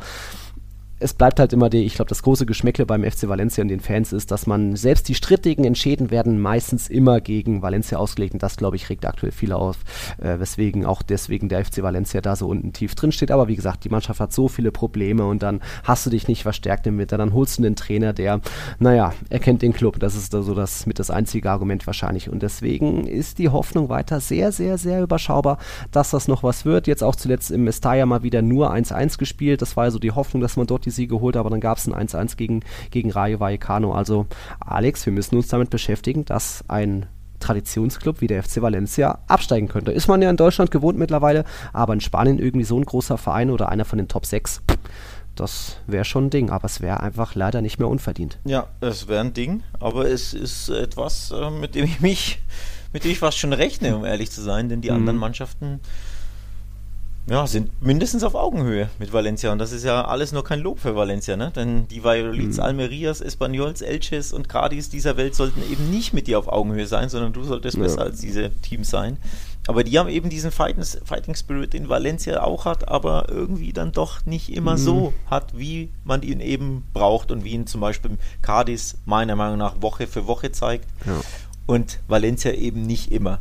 es bleibt halt immer die, ich glaube, das große Geschmäckle beim FC Valencia und den Fans ist, dass man selbst die strittigen Entschäden werden meistens immer gegen Valencia ausgelegt und das, glaube ich, regt aktuell viele auf, äh, weswegen auch deswegen der FC Valencia da so unten tief drin steht. Aber wie gesagt, die Mannschaft hat so viele Probleme und dann hast du dich nicht verstärkt im Winter, dann holst du einen Trainer, der, naja, er kennt den Club. Das ist da so das mit das einzige Argument wahrscheinlich und deswegen ist die Hoffnung weiter sehr, sehr, sehr überschaubar, dass das noch was wird. Jetzt auch zuletzt im Mestalla mal wieder nur 1-1 gespielt. Das war also die Hoffnung, dass man dort die Sieg geholt, aber dann gab es ein 1-1 gegen, gegen Rayo Vallecano. Also Alex, wir müssen uns damit beschäftigen, dass ein Traditionsclub wie der FC Valencia absteigen könnte. Ist man ja in Deutschland gewohnt mittlerweile, aber in Spanien irgendwie so ein großer Verein oder einer von den Top 6, das wäre schon ein Ding, aber es wäre einfach leider nicht mehr unverdient. Ja, es wäre ein Ding, aber es ist etwas, äh, mit dem ich mich, mit dem ich fast schon rechne, um ehrlich zu sein, denn die mhm. anderen Mannschaften ja, sind mindestens auf Augenhöhe mit Valencia. Und das ist ja alles nur kein Lob für Valencia, ne? Denn die Valladolids, mhm. Almerias, Espanyols, Elches und Cadiz dieser Welt sollten eben nicht mit dir auf Augenhöhe sein, sondern du solltest ja. besser als diese Teams sein. Aber die haben eben diesen Fighting, Fighting Spirit, den Valencia auch hat, aber irgendwie dann doch nicht immer mhm. so hat, wie man ihn eben braucht und wie ihn zum Beispiel Cadiz meiner Meinung nach Woche für Woche zeigt. Ja. Und Valencia eben nicht immer.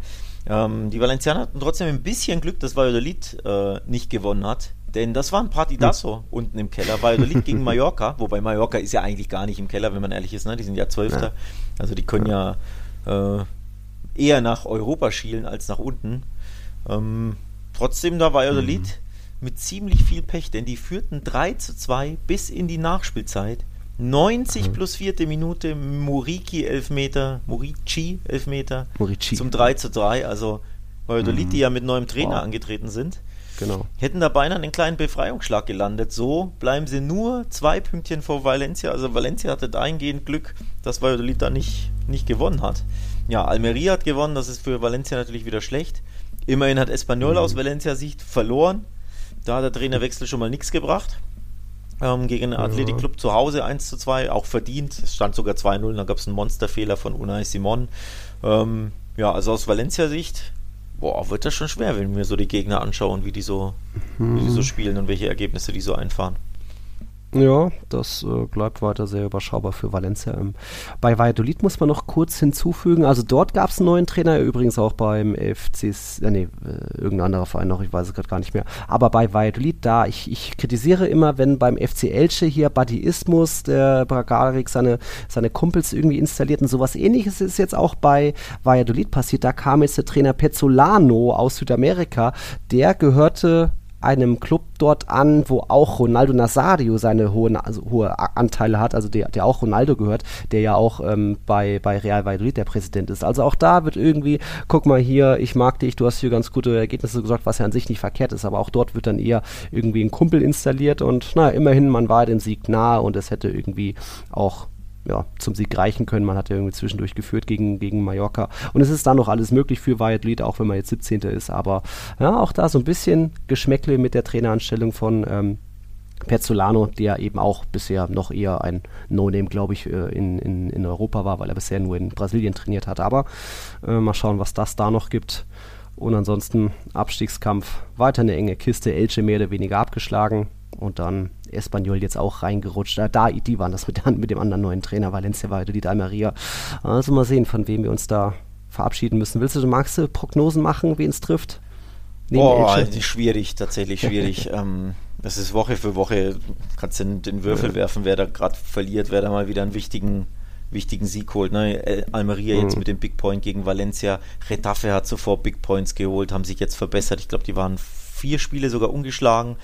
Ähm, die Valencianer hatten trotzdem ein bisschen Glück, dass Valladolid äh, nicht gewonnen hat. Denn das war ein Partidazo hm. unten im Keller. Valladolid gegen Mallorca. Wobei Mallorca ist ja eigentlich gar nicht im Keller, wenn man ehrlich ist. Ne? Die sind ja Zwölfter. Ja. Also die können ja äh, eher nach Europa schielen als nach unten. Ähm, trotzdem da Valladolid mhm. mit ziemlich viel Pech, denn die führten 3 zu 2 bis in die Nachspielzeit. 90 mhm. plus vierte Minute, Muriki Elfmeter, Murici Elfmeter Murici. zum 3 zu 3. Also Valladolid, mhm. die ja mit neuem Trainer wow. angetreten sind. Genau. Hätten da beinahe einen kleinen Befreiungsschlag gelandet. So bleiben sie nur zwei Pünktchen vor Valencia. Also Valencia hatte dahingehend Glück, dass Valladolid da nicht, nicht gewonnen hat. Ja, Almeria hat gewonnen, das ist für Valencia natürlich wieder schlecht. Immerhin hat Espanyol mhm. aus Valencia-Sicht verloren. Da hat der Trainerwechsel schon mal nichts gebracht ähm, gegen den Athletic Club zu Hause 1 zu 2, auch verdient. Es stand sogar 2-0, dann gab es einen Monsterfehler von Unai Simon. Ähm, ja, also aus Valencia-Sicht, boah, wird das schon schwer, wenn wir so die Gegner anschauen, wie die so, mhm. wie die so spielen und welche Ergebnisse die so einfahren. Ja, das äh, bleibt weiter sehr überschaubar für Valencia. Ähm, bei Valladolid muss man noch kurz hinzufügen, also dort gab es einen neuen Trainer, übrigens auch beim FC, äh, nee, äh, irgendein anderer Verein noch, ich weiß es gerade gar nicht mehr. Aber bei Valladolid, da, ich, ich kritisiere immer, wenn beim FC Elche hier Badiismus, der Bragarik seine, seine Kumpels irgendwie installiert und sowas ähnliches ist jetzt auch bei Valladolid passiert. Da kam jetzt der Trainer Pezzolano aus Südamerika, der gehörte einem Club dort an, wo auch Ronaldo Nazario seine hohen, also hohe Anteile hat, also der, der auch Ronaldo gehört, der ja auch ähm, bei, bei Real Valladolid der Präsident ist. Also auch da wird irgendwie, guck mal hier, ich mag dich, du hast hier ganz gute Ergebnisse gesorgt, was ja an sich nicht verkehrt ist, aber auch dort wird dann eher irgendwie ein Kumpel installiert und naja, immerhin, man war dem Sieg nahe und es hätte irgendwie auch ja, zum Sieg reichen können. Man hat ja irgendwie zwischendurch geführt gegen, gegen Mallorca. Und es ist dann noch alles möglich für Valladolid, auch wenn man jetzt 17. ist. Aber ja, auch da so ein bisschen Geschmäckle mit der Traineranstellung von ähm, Pezzolano, der eben auch bisher noch eher ein No-Name, glaube ich, äh, in, in, in Europa war, weil er bisher nur in Brasilien trainiert hat. Aber äh, mal schauen, was das da noch gibt. Und ansonsten Abstiegskampf, weiter eine enge Kiste, Elche mehr oder weniger abgeschlagen und dann Espanyol jetzt auch reingerutscht. Da, die waren das mit, mit dem anderen neuen Trainer, Valencia weiter, die Almeria. Also mal sehen, von wem wir uns da verabschieden müssen. Willst du, magst du Prognosen machen, wen es trifft? Boah, schwierig, tatsächlich schwierig. ähm, das ist Woche für Woche, kannst den, den Würfel ja. werfen, wer da gerade verliert, wer da mal wieder einen wichtigen, wichtigen Sieg holt. Ne? Almeria mhm. jetzt mit dem Big Point gegen Valencia. Retafe hat zuvor Big Points geholt, haben sich jetzt verbessert. Ich glaube, die waren vier Spiele sogar ungeschlagen.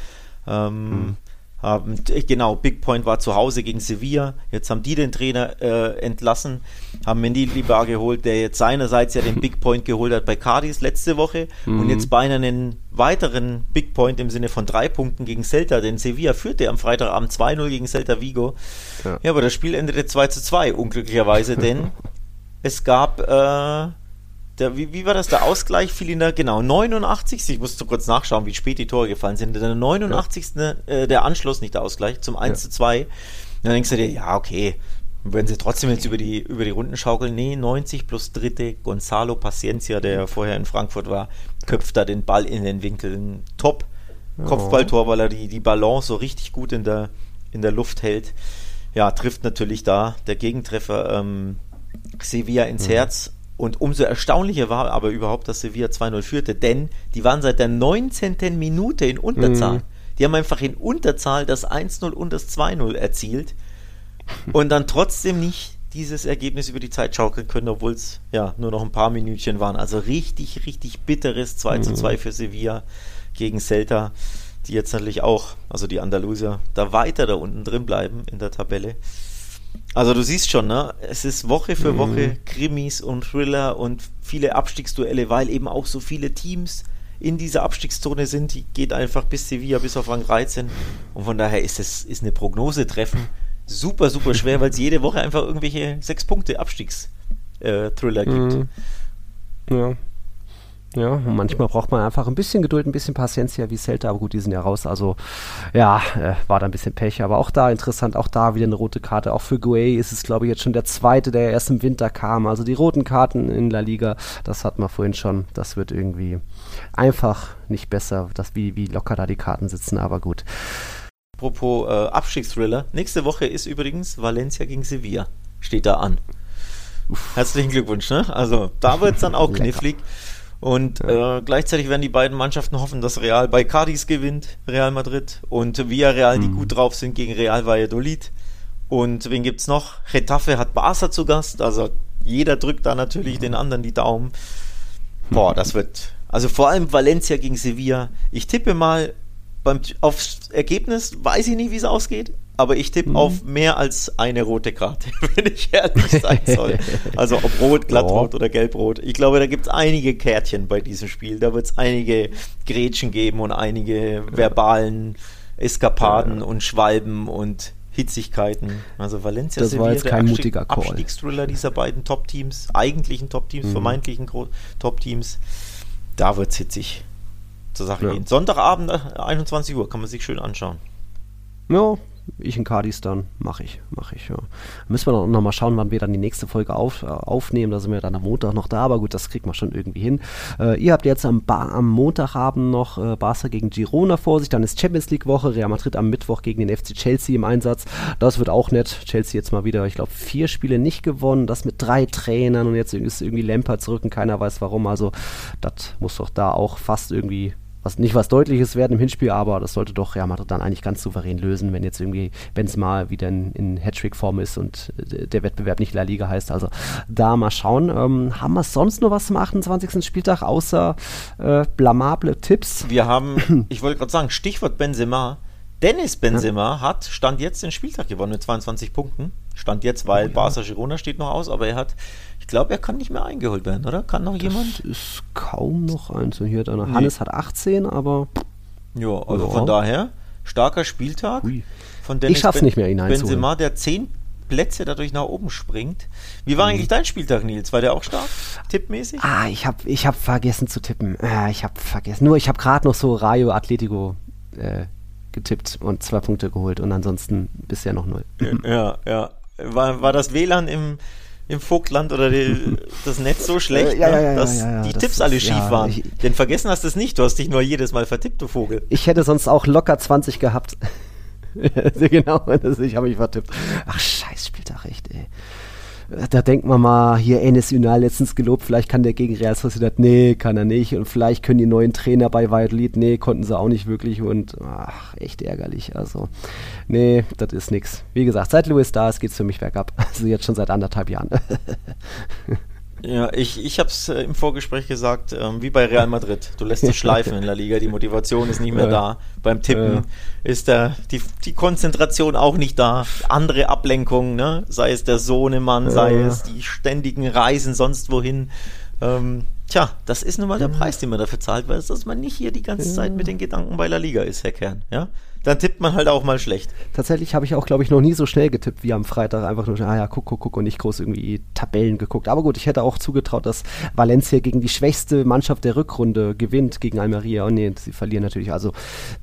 Ähm, mhm. Haben, genau, Big Point war zu Hause gegen Sevilla. Jetzt haben die den Trainer äh, entlassen, haben Mendy Libar geholt, der jetzt seinerseits ja den Big Point geholt hat bei Cardis letzte Woche mhm. und jetzt beinahe einen weiteren Big Point im Sinne von drei Punkten gegen Celta, denn Sevilla führte am Freitagabend 2-0 gegen Celta Vigo. Ja. ja. aber das Spiel endete 2 2, unglücklicherweise, denn es gab äh, der, wie, wie war das? Der Ausgleich fiel in der, genau, 89. Ich musste kurz nachschauen, wie spät die Tore gefallen sind. Der 89. Ja. Äh, der Anschluss, nicht der Ausgleich, zum 1 zu 2. Dann denkst du dir, ja, okay, werden sie trotzdem jetzt über die, über die Runden schaukeln? Nee, 90 plus dritte. Gonzalo Paciencia, der vorher in Frankfurt war, köpft da den Ball in den Winkeln. Top. Kopfballtor, weil er die, die Balance so richtig gut in der, in der Luft hält. Ja, trifft natürlich da der Gegentreffer ähm, Sevilla ins mhm. Herz und umso erstaunlicher war aber überhaupt, dass Sevilla 2-0 führte, denn die waren seit der 19. Minute in Unterzahl. Mhm. Die haben einfach in Unterzahl das 1-0 und das 2-0 erzielt und dann trotzdem nicht dieses Ergebnis über die Zeit schaukeln können, obwohl es ja nur noch ein paar Minütchen waren. Also richtig, richtig bitteres 2 zu 2 mhm. für Sevilla gegen Celta, die jetzt natürlich auch, also die Andalusier, da weiter da unten drin bleiben in der Tabelle. Also du siehst schon, ne? Es ist Woche für mhm. Woche Krimis und Thriller und viele Abstiegsduelle, weil eben auch so viele Teams in dieser Abstiegszone sind. Die geht einfach bis Sevilla, bis auf Rang 13. Und von daher ist es ist eine Prognose treffen super, super schwer, weil es jede Woche einfach irgendwelche sechs Punkte Abstiegsthriller äh, gibt. Mhm. Ja. Ja, und manchmal braucht man einfach ein bisschen Geduld, ein bisschen Paciencia wie Celta, aber gut, die sind ja raus. Also ja, äh, war da ein bisschen Pech, aber auch da interessant, auch da wieder eine rote Karte. Auch für Guay ist es, glaube ich, jetzt schon der zweite, der erst im Winter kam. Also die roten Karten in La Liga, das hat man vorhin schon. Das wird irgendwie einfach nicht besser, dass wie, wie locker da die Karten sitzen, aber gut. Apropos äh, Abstiegsthriller. Nächste Woche ist übrigens Valencia gegen Sevilla. Steht da an. Herzlichen Glückwunsch, ne? Also da wird es dann auch knifflig. Und äh, gleichzeitig werden die beiden Mannschaften hoffen, dass Real bei Cadiz gewinnt, Real Madrid, und Villarreal, mhm. die gut drauf sind, gegen Real Valladolid. Und wen gibt's noch? Getafe hat Barca zu Gast, also jeder drückt da natürlich den anderen die Daumen. Boah, das wird, also vor allem Valencia gegen Sevilla. Ich tippe mal, beim, aufs Ergebnis weiß ich nicht, wie es ausgeht, aber ich tippe mhm. auf mehr als eine rote Karte, wenn ich ehrlich sein soll. Also ob rot, glattrot oder gelbrot. Ich glaube, da gibt es einige Kärtchen bei diesem Spiel. Da wird es einige Grätschen geben und einige verbalen Eskapaden ja. und Schwalben und Hitzigkeiten. Also Valencia das war jetzt kein der mutiger Call. Abstiegsthriller dieser beiden Top-Teams, eigentlichen Top-Teams, mhm. vermeintlichen Top-Teams. Da wird es hitzig zur Sache ja. gehen. Sonntagabend, 21 äh, Uhr, kann man sich schön anschauen. Ja, ich in Cardis dann, mache ich, mache ich, ja. Müssen wir dann noch mal schauen, wann wir dann die nächste Folge auf, äh, aufnehmen, da sind wir dann am Montag noch da, aber gut, das kriegt man schon irgendwie hin. Äh, ihr habt jetzt am, ba am Montagabend noch äh, Barca gegen Girona vor sich, dann ist Champions League Woche, Real Madrid am Mittwoch gegen den FC Chelsea im Einsatz, das wird auch nett, Chelsea jetzt mal wieder, ich glaube, vier Spiele nicht gewonnen, das mit drei Trainern und jetzt ist irgendwie Lampard zurück und keiner weiß warum, also das muss doch da auch fast irgendwie was nicht was Deutliches werden im Hinspiel, aber das sollte doch Real Madrid dann eigentlich ganz souverän lösen, wenn jetzt irgendwie Benzema wieder in, in Hattrick-Form ist und der Wettbewerb nicht La Liga heißt. Also da mal schauen. Ähm, haben wir sonst noch was zum 28. Spieltag außer äh, blamable Tipps? Wir haben, ich wollte gerade sagen, Stichwort Benzema. Dennis Benzema ja. hat Stand jetzt den Spieltag gewonnen mit 22 Punkten. Stand jetzt, weil oh, ja. Barca Girona steht noch aus, aber er hat ich glaube, er kann nicht mehr eingeholt werden, oder? Kann noch das jemand? ist kaum noch eins. Und hier hat einer. Nee. Hannes hat 18, aber. Ja, also ja. von daher, starker Spieltag. Ui. Von Dennis ich schaff's ben nicht mehr, ihn Benzema, der 10 Plätze dadurch nach oben springt. Wie war mhm. eigentlich dein Spieltag, Nils? War der auch stark? Tippmäßig? Ah, ich habe ich hab vergessen zu tippen. Äh, ich habe vergessen. Nur, ich habe gerade noch so Rayo Atletico äh, getippt und zwei Punkte geholt und ansonsten bisher noch null. Ja, ja. War, war das WLAN im im Vogtland oder die, das Netz so schlecht, äh, ja, ja, ja, dass die das Tipps alle schief waren. Ich, Denn vergessen hast du es nicht, du hast dich nur jedes Mal vertippt, du Vogel. Ich hätte sonst auch locker 20 gehabt. genau, ich habe mich vertippt. Ach, scheiß Spieltag, echt, ey da denkt man mal, hier Enes Ünal letztens gelobt, vielleicht kann der gegen Real Sociedad, nee, kann er nicht. Und vielleicht können die neuen Trainer bei Valladolid, nee, konnten sie auch nicht wirklich. Und ach, echt ärgerlich. Also, nee, das ist nix. Wie gesagt, seit Louis da ist, geht's für mich bergab. Also jetzt schon seit anderthalb Jahren. Ja, ich, ich habe es äh, im Vorgespräch gesagt, ähm, wie bei Real Madrid. Du lässt dich schleifen in der Liga, die Motivation ist nicht mehr da. Beim Tippen ist der, die, die Konzentration auch nicht da. Andere Ablenkungen, ne? sei es der Sohnemann, sei es die ständigen Reisen sonst wohin. Ähm, tja, das ist nun mal der Preis, den man dafür zahlt, weil es, dass man nicht hier die ganze Zeit mit den Gedanken bei der Liga ist, Herr Kern. Ja? Dann tippt man halt auch mal schlecht. Tatsächlich habe ich auch, glaube ich, noch nie so schnell getippt wie am Freitag. Einfach nur, ah ja, guck, guck, guck und nicht groß irgendwie Tabellen geguckt. Aber gut, ich hätte auch zugetraut, dass Valencia gegen die schwächste Mannschaft der Rückrunde gewinnt gegen Almeria. Und nee, sie verlieren natürlich. Also,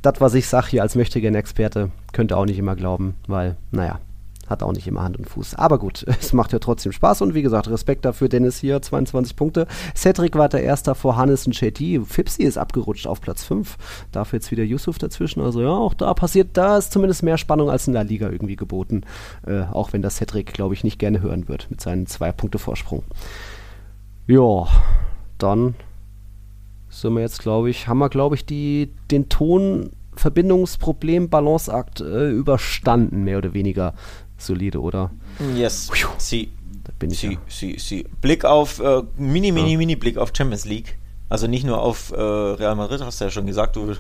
das, was ich sage hier als möchtegern Experte, könnte auch nicht immer glauben, weil, naja, hat auch nicht immer Hand und Fuß. Aber gut, es macht ja trotzdem Spaß und wie gesagt, Respekt dafür. Dennis hier, 22 Punkte. Cedric war der Erster vor Hannes und JT. Fipsi ist abgerutscht auf Platz 5. Dafür jetzt wieder Yusuf dazwischen. Also ja, auch da passiert, da ist zumindest mehr Spannung als in der Liga irgendwie geboten. Äh, auch wenn das Cedric, glaube ich, nicht gerne hören wird mit seinen zwei Punkte Vorsprung. Ja, dann sind wir jetzt, glaube ich, haben wir, glaube ich, die, den Ton Verbindungsproblem, Balanceakt äh, überstanden, mehr oder weniger solide, oder? Yes. Sie. Da bin ich sie, ja. sie, sie. Blick auf, äh, mini, mini, ja. mini Blick auf Champions League. Also nicht nur auf äh, Real Madrid, hast du ja schon gesagt, du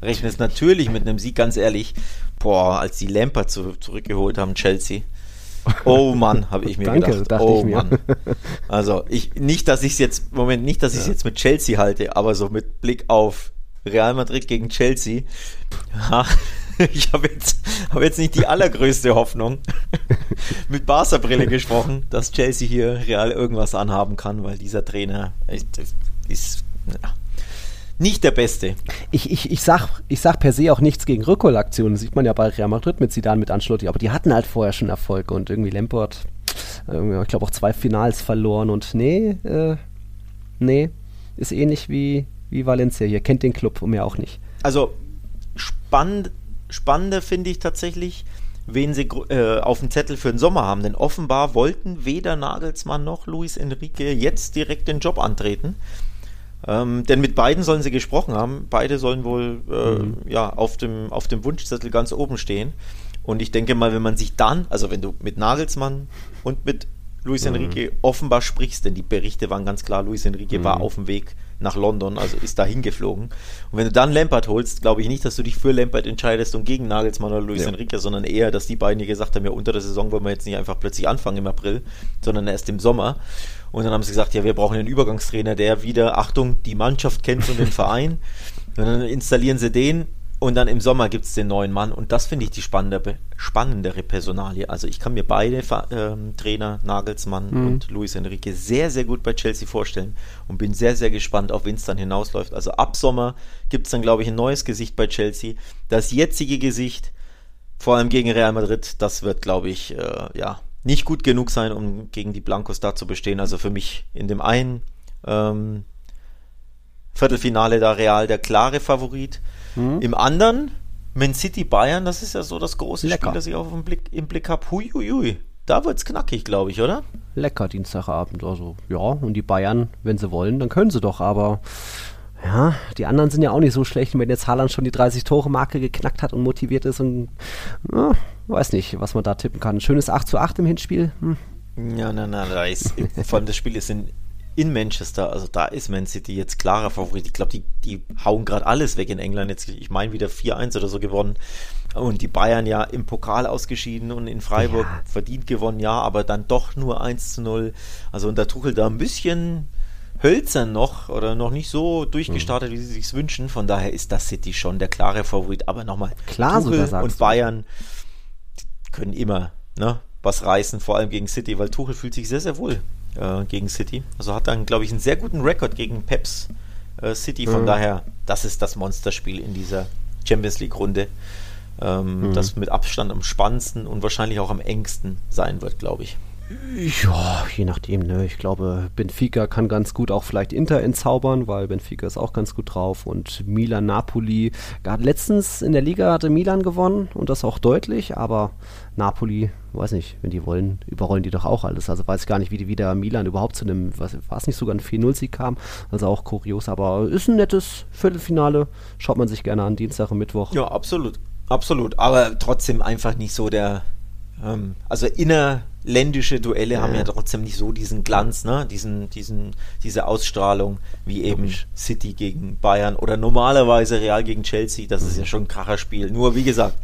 rechnest natürlich mit einem Sieg, ganz ehrlich. Boah, als die Lampard zu, zurückgeholt haben, Chelsea. Oh Mann, habe ich mir Danke, gedacht. dachte oh ich mir. Mann. Also ich nicht, dass ich es jetzt Moment nicht, dass ich es jetzt mit Chelsea halte, aber so mit Blick auf Real Madrid gegen Chelsea. Ja, ich habe jetzt habe jetzt nicht die allergrößte Hoffnung mit Barca Brille gesprochen, dass Chelsea hier Real irgendwas anhaben kann, weil dieser Trainer ist, ist ja, nicht der Beste. Ich, ich, ich, sag, ich sag per se auch nichts gegen Rückholaktionen. Das sieht man ja bei Real Madrid mit Zidane, mit Ancelotti. Aber die hatten halt vorher schon Erfolg und irgendwie Lampard, äh, ich glaube auch zwei Finals verloren und nee, äh, nee, ist ähnlich wie, wie Valencia hier. Kennt den Club und mehr auch nicht. Also spannend, spannender finde ich tatsächlich, wen sie äh, auf dem Zettel für den Sommer haben. Denn offenbar wollten weder Nagelsmann noch Luis Enrique jetzt direkt den Job antreten. Ähm, denn mit beiden sollen sie gesprochen haben. Beide sollen wohl äh, mhm. ja, auf, dem, auf dem Wunschzettel ganz oben stehen. Und ich denke mal, wenn man sich dann, also wenn du mit Nagelsmann und mit Luis mhm. Enrique offenbar sprichst, denn die Berichte waren ganz klar, Luis Enrique mhm. war auf dem Weg nach London, also ist da hingeflogen. Und wenn du dann Lampard holst, glaube ich nicht, dass du dich für Lampard entscheidest und gegen Nagelsmann oder Luis ja. Enrique, sondern eher, dass die beiden hier gesagt haben, ja, unter der Saison wollen wir jetzt nicht einfach plötzlich anfangen im April, sondern erst im Sommer. Und dann haben sie gesagt, ja, wir brauchen einen Übergangstrainer, der wieder, Achtung, die Mannschaft kennt und den Verein. Und dann installieren sie den und dann im Sommer gibt es den neuen Mann. Und das finde ich die spannendere, spannendere Personalie. Also ich kann mir beide ähm, Trainer, Nagelsmann mhm. und Luis Enrique, sehr, sehr gut bei Chelsea vorstellen und bin sehr, sehr gespannt, auf wen es dann hinausläuft. Also ab Sommer gibt es dann, glaube ich, ein neues Gesicht bei Chelsea. Das jetzige Gesicht, vor allem gegen Real Madrid, das wird, glaube ich, äh, ja, nicht gut genug sein, um gegen die Blancos da zu bestehen. Also für mich in dem einen ähm, Viertelfinale da Real der klare Favorit. Mhm. Im anderen Man City Bayern, das ist ja so das große Lecker. Spiel, das ich auch im Blick, im Blick habe. Hui, hui, hui. Da wird's knackig, glaube ich, oder? Lecker Dienstagabend, also ja. Und die Bayern, wenn sie wollen, dann können sie doch, aber ja, die anderen sind ja auch nicht so schlecht, wenn jetzt Haaland schon die 30-Tore-Marke geknackt hat und motiviert ist und ja, weiß nicht, was man da tippen kann. Schönes 8 zu 8 im Hinspiel. Hm. Ja, nein, nein, da ist, vor allem das Spiel ist in, in Manchester, also da ist Man City jetzt klarer Favorit. Ich glaube, die, die hauen gerade alles weg in England. Jetzt, ich meine, wieder 4-1 oder so gewonnen. Und die Bayern ja im Pokal ausgeschieden und in Freiburg ja. verdient gewonnen, ja, aber dann doch nur 1 zu 0. Also unter Tuchel da ein bisschen hölzern noch oder noch nicht so durchgestartet, mhm. wie sie sich wünschen. Von daher ist das City schon der klare Favorit. Aber nochmal, Klar, Tuchel und Bayern können immer ne, was reißen, vor allem gegen City, weil Tuchel fühlt sich sehr, sehr wohl äh, gegen City. Also hat dann, glaube ich, einen sehr guten Rekord gegen Peps äh, City. Von mhm. daher, das ist das Monsterspiel in dieser Champions League-Runde. Ähm, mhm. Das mit Abstand am spannendsten und wahrscheinlich auch am engsten sein wird, glaube ich. Ja, je nachdem, ne? Ich glaube, Benfica kann ganz gut auch vielleicht Inter entzaubern, weil Benfica ist auch ganz gut drauf und Milan Napoli. Gerade letztens in der Liga hatte Milan gewonnen und das auch deutlich, aber Napoli, weiß nicht, wenn die wollen, überrollen die doch auch alles. Also weiß ich gar nicht, wie die wieder Milan überhaupt zu einem, was war es nicht sogar ein 4-0-Sieg kam, also auch kurios, aber ist ein nettes Viertelfinale. Schaut man sich gerne an, Dienstag und Mittwoch. Ja, absolut. Absolut, aber trotzdem einfach nicht so der, ähm, also inner ländische Duelle ja. haben ja trotzdem nicht so diesen Glanz, ne? diesen, diesen, diese Ausstrahlung wie eben Logisch. City gegen Bayern oder normalerweise Real gegen Chelsea. Das mhm. ist ja schon ein Kracherspiel. Nur wie gesagt,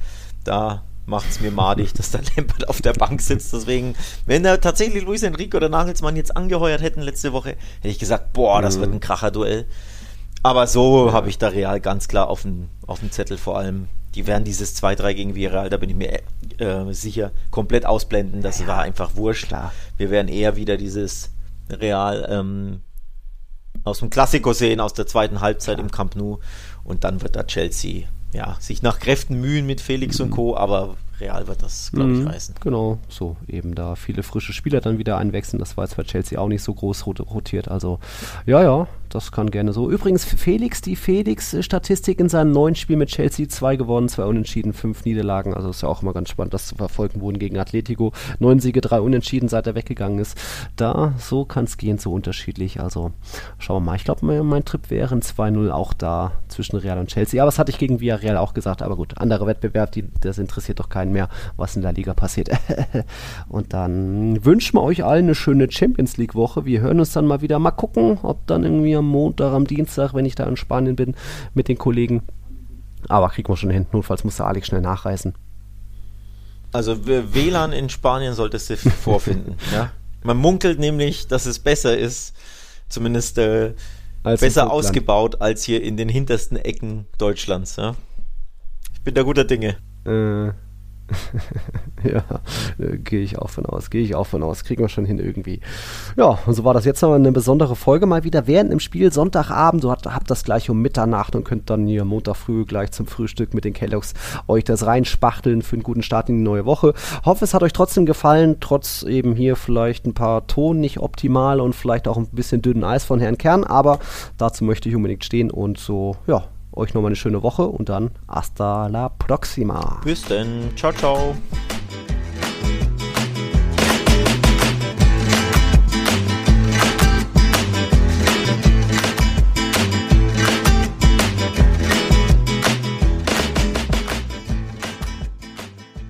da macht es mir madig, dass da Lampert auf der Bank sitzt. Deswegen, wenn da tatsächlich Luis Enrique oder Nagelsmann jetzt angeheuert hätten letzte Woche, hätte ich gesagt, boah, das mhm. wird ein Kracherduell. Aber so ja. habe ich da Real ganz klar auf dem, auf dem Zettel vor allem die werden dieses 2-3 gegen Villarreal, da bin ich mir äh, sicher, komplett ausblenden. Das ja, war einfach wurscht. Klar. Wir werden eher wieder dieses Real ähm, aus dem Klassiko sehen, aus der zweiten Halbzeit ja. im Camp Nou. Und dann wird da Chelsea ja, sich nach Kräften mühen mit Felix mhm. und Co., aber Real wird das, glaube ich, mhm, reißen. Genau, so eben da viele frische Spieler dann wieder einwechseln. Das war jetzt bei Chelsea auch nicht so groß rotiert. Also, ja, ja, das kann gerne so. Übrigens, Felix, die Felix-Statistik in seinem neuen Spiel mit Chelsea: zwei gewonnen, zwei unentschieden, fünf Niederlagen. Also, ist ja auch immer ganz spannend, das zu verfolgen wurden gegen Atletico. Neun Siege, drei Unentschieden, seit er weggegangen ist. Da, so kann es gehen, so unterschiedlich. Also, schauen wir mal. Ich glaube, mein, mein Trip wäre ein 2-0 auch da zwischen Real und Chelsea. Aber das hatte ich gegen Villarreal auch gesagt. Aber gut, anderer Wettbewerb, die, das interessiert doch keinen mehr, was in der Liga passiert. und dann wünschen wir euch allen eine schöne Champions League-Woche. Wir hören uns dann mal wieder. Mal gucken, ob dann irgendwie am Montag, am Dienstag, wenn ich da in Spanien bin, mit den Kollegen. Aber kriegen wir schon hin. Notfalls muss der Alex schnell nachreisen. Also WLAN in Spanien solltest du vorfinden. ja? Man munkelt nämlich, dass es besser ist, zumindest äh, besser ausgebaut als hier in den hintersten Ecken Deutschlands. Ja? Ich bin da guter Dinge. Äh, ja, äh, gehe ich auch von aus, gehe ich auch von aus, kriegen wir schon hin irgendwie. Ja, und so war das jetzt noch eine besondere Folge mal wieder während im Spiel, Sonntagabend, du habt, habt das gleich um Mitternacht und könnt dann hier Montag früh gleich zum Frühstück mit den Kelloggs euch das reinspachteln für einen guten Start in die neue Woche. Hoffe, es hat euch trotzdem gefallen, trotz eben hier vielleicht ein paar Ton nicht optimal und vielleicht auch ein bisschen dünnen Eis von Herrn Kern, aber dazu möchte ich unbedingt stehen und so, ja, euch nochmal eine schöne Woche und dann hasta la próxima. Bis denn. Ciao, ciao.